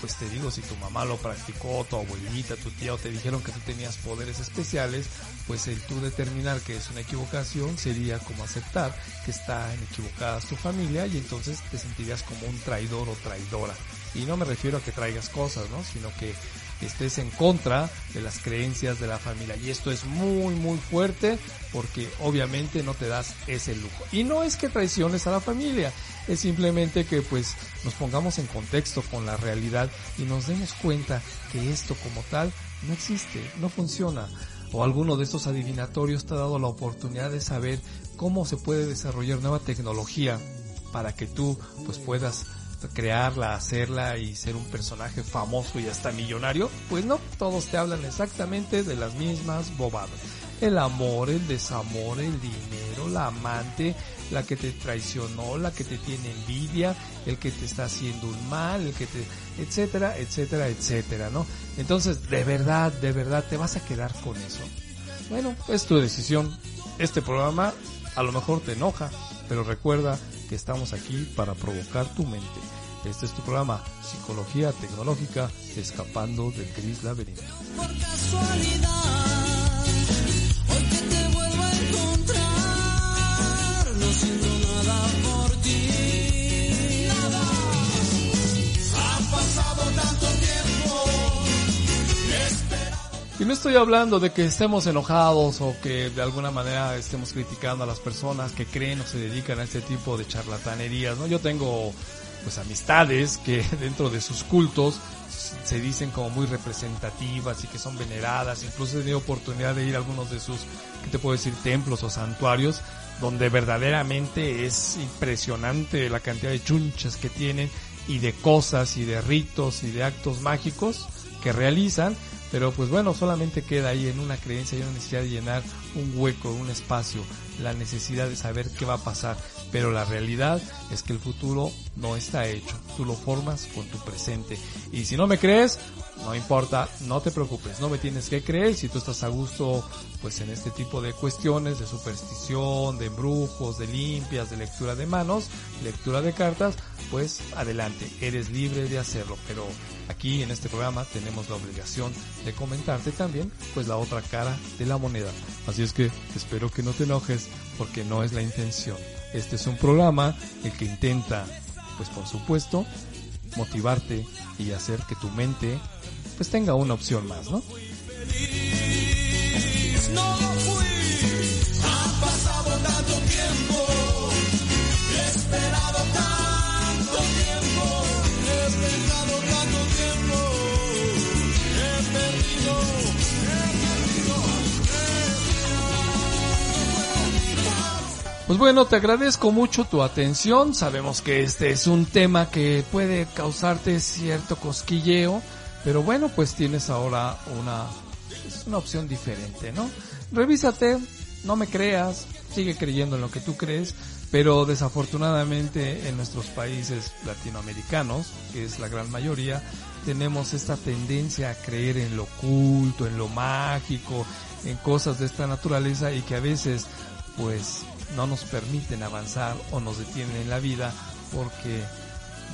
Speaker 1: pues te digo, si tu mamá lo practicó, tu abuelita, tu tía o te dijeron que tú tenías poderes especiales, pues el tú determinar que es una equivocación sería como aceptar que está en equivocadas tu familia y entonces te sentirías como un traidor o traidora. Y no me refiero a que traigas cosas, ¿no? Sino que estés en contra de las creencias de la familia. Y esto es muy, muy fuerte porque obviamente no te das ese lujo. Y no es que traiciones a la familia, es simplemente que pues nos pongamos en contexto con la realidad y nos demos cuenta que esto como tal no existe, no funciona. O alguno de estos adivinatorios te ha dado la oportunidad de saber cómo se puede desarrollar nueva tecnología para que tú pues puedas crearla, hacerla y ser un personaje famoso y hasta millonario, pues no, todos te hablan exactamente de las mismas bobadas. El amor, el desamor, el dinero, la amante, la que te traicionó, la que te tiene envidia, el que te está haciendo un mal, el que te, etcétera, etcétera, etcétera, ¿no? Entonces, de verdad, de verdad, te vas a quedar con eso. Bueno, es tu decisión. Este programa a lo mejor te enoja, pero recuerda que estamos aquí para provocar tu mente. Este es tu programa, Psicología Tecnológica, escapando del gris laberinto. Y no estoy hablando de que estemos enojados o que de alguna manera estemos criticando a las personas que creen o se dedican a este tipo de charlatanerías, ¿no? Yo tengo pues amistades que dentro de sus cultos se dicen como muy representativas y que son veneradas, incluso he tenido oportunidad de ir a algunos de sus, ¿qué te puedo decir?, templos o santuarios, donde verdaderamente es impresionante la cantidad de chunchas que tienen y de cosas y de ritos y de actos mágicos que realizan, pero pues bueno, solamente queda ahí en una creencia y una necesidad de llenar un hueco, un espacio, la necesidad de saber qué va a pasar, pero la realidad es que el futuro no está hecho, tú lo formas con tu presente. Y si no me crees, no importa, no te preocupes, no me tienes que creer, si tú estás a gusto pues en este tipo de cuestiones de superstición, de embrujos, de limpias, de lectura de manos, lectura de cartas, pues adelante, eres libre de hacerlo, pero aquí en este programa tenemos la obligación de comentarte también pues la otra cara de la moneda. Es que espero que no te enojes porque no es la intención. Este es un programa el que intenta pues por supuesto motivarte y hacer que tu mente pues tenga una opción más, ¿no? Pues bueno, te agradezco mucho tu atención. Sabemos que este es un tema que puede causarte cierto cosquilleo, pero bueno, pues tienes ahora una, es una opción diferente, ¿no? Revísate, no me creas, sigue creyendo en lo que tú crees, pero desafortunadamente en nuestros países latinoamericanos, que es la gran mayoría, tenemos esta tendencia a creer en lo oculto, en lo mágico, en cosas de esta naturaleza y que a veces pues no nos permiten avanzar o nos detienen en la vida porque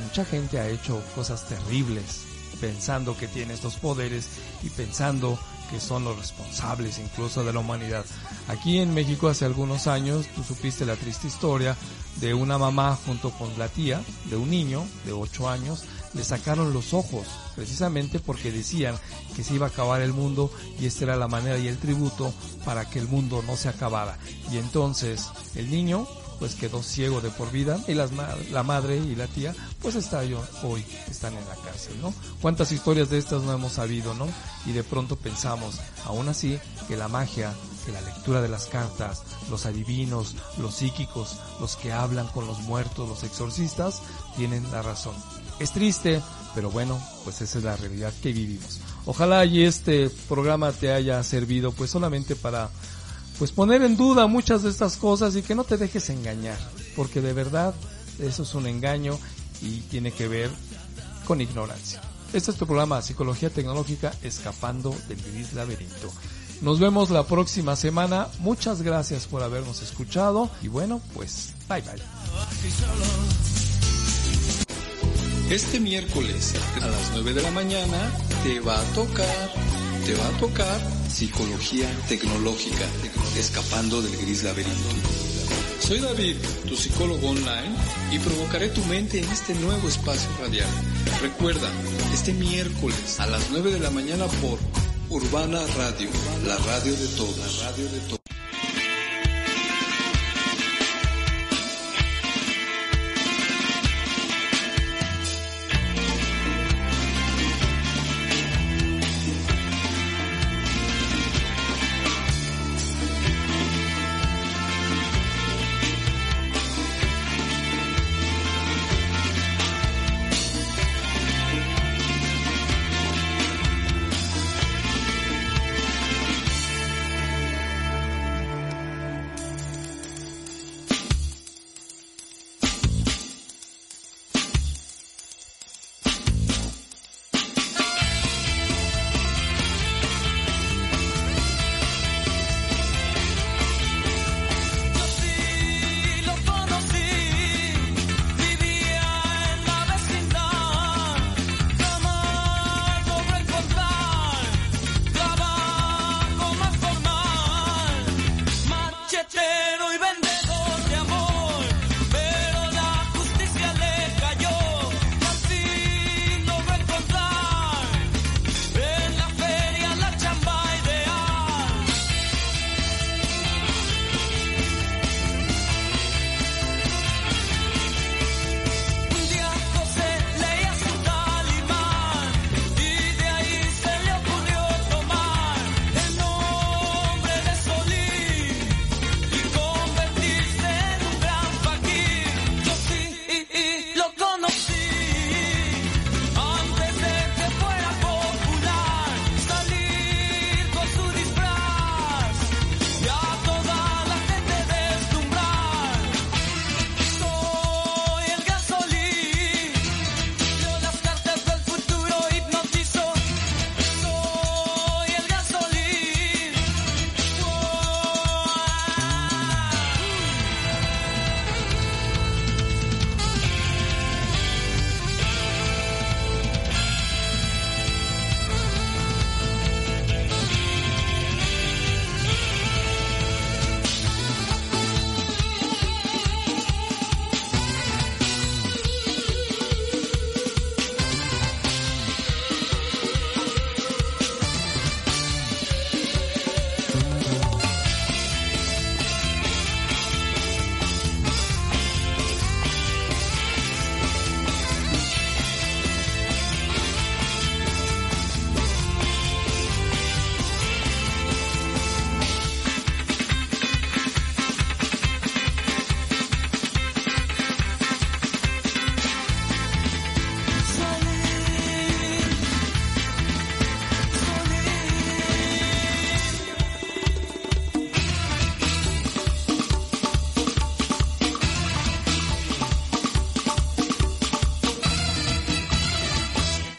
Speaker 1: mucha gente ha hecho cosas terribles pensando que tiene estos poderes y pensando que son los responsables incluso de la humanidad. Aquí en México hace algunos años tú supiste la triste historia de una mamá junto con la tía de un niño de 8 años le sacaron los ojos precisamente porque decían que se iba a acabar el mundo y esta era la manera y el tributo para que el mundo no se acabara. Y entonces el niño pues quedó ciego de por vida y las la madre y la tía pues está yo hoy están en la cárcel, ¿no? ¿Cuántas historias de estas no hemos sabido, no? Y de pronto pensamos, aún así, que la magia, que la lectura de las cartas, los adivinos, los psíquicos, los que hablan con los muertos, los exorcistas, tienen la razón. Es triste, pero bueno, pues esa es la realidad que vivimos. Ojalá y este programa te haya servido pues solamente para pues poner en duda muchas de estas cosas y que no te dejes engañar, porque de verdad
Speaker 4: eso es un engaño y tiene que ver con ignorancia. Este es tu programa Psicología Tecnológica Escapando del Gris Laberinto. Nos vemos la próxima semana. Muchas gracias por habernos escuchado y bueno, pues bye bye.
Speaker 1: Este miércoles a las 9 de la mañana te va a tocar, te va a tocar Psicología Tecnológica, Escapando del Gris Laberinto. Soy David, tu psicólogo online, y provocaré tu mente en este nuevo espacio radial. Recuerda, este miércoles a las 9 de la mañana por Urbana Radio, la radio de todos. La radio de todos.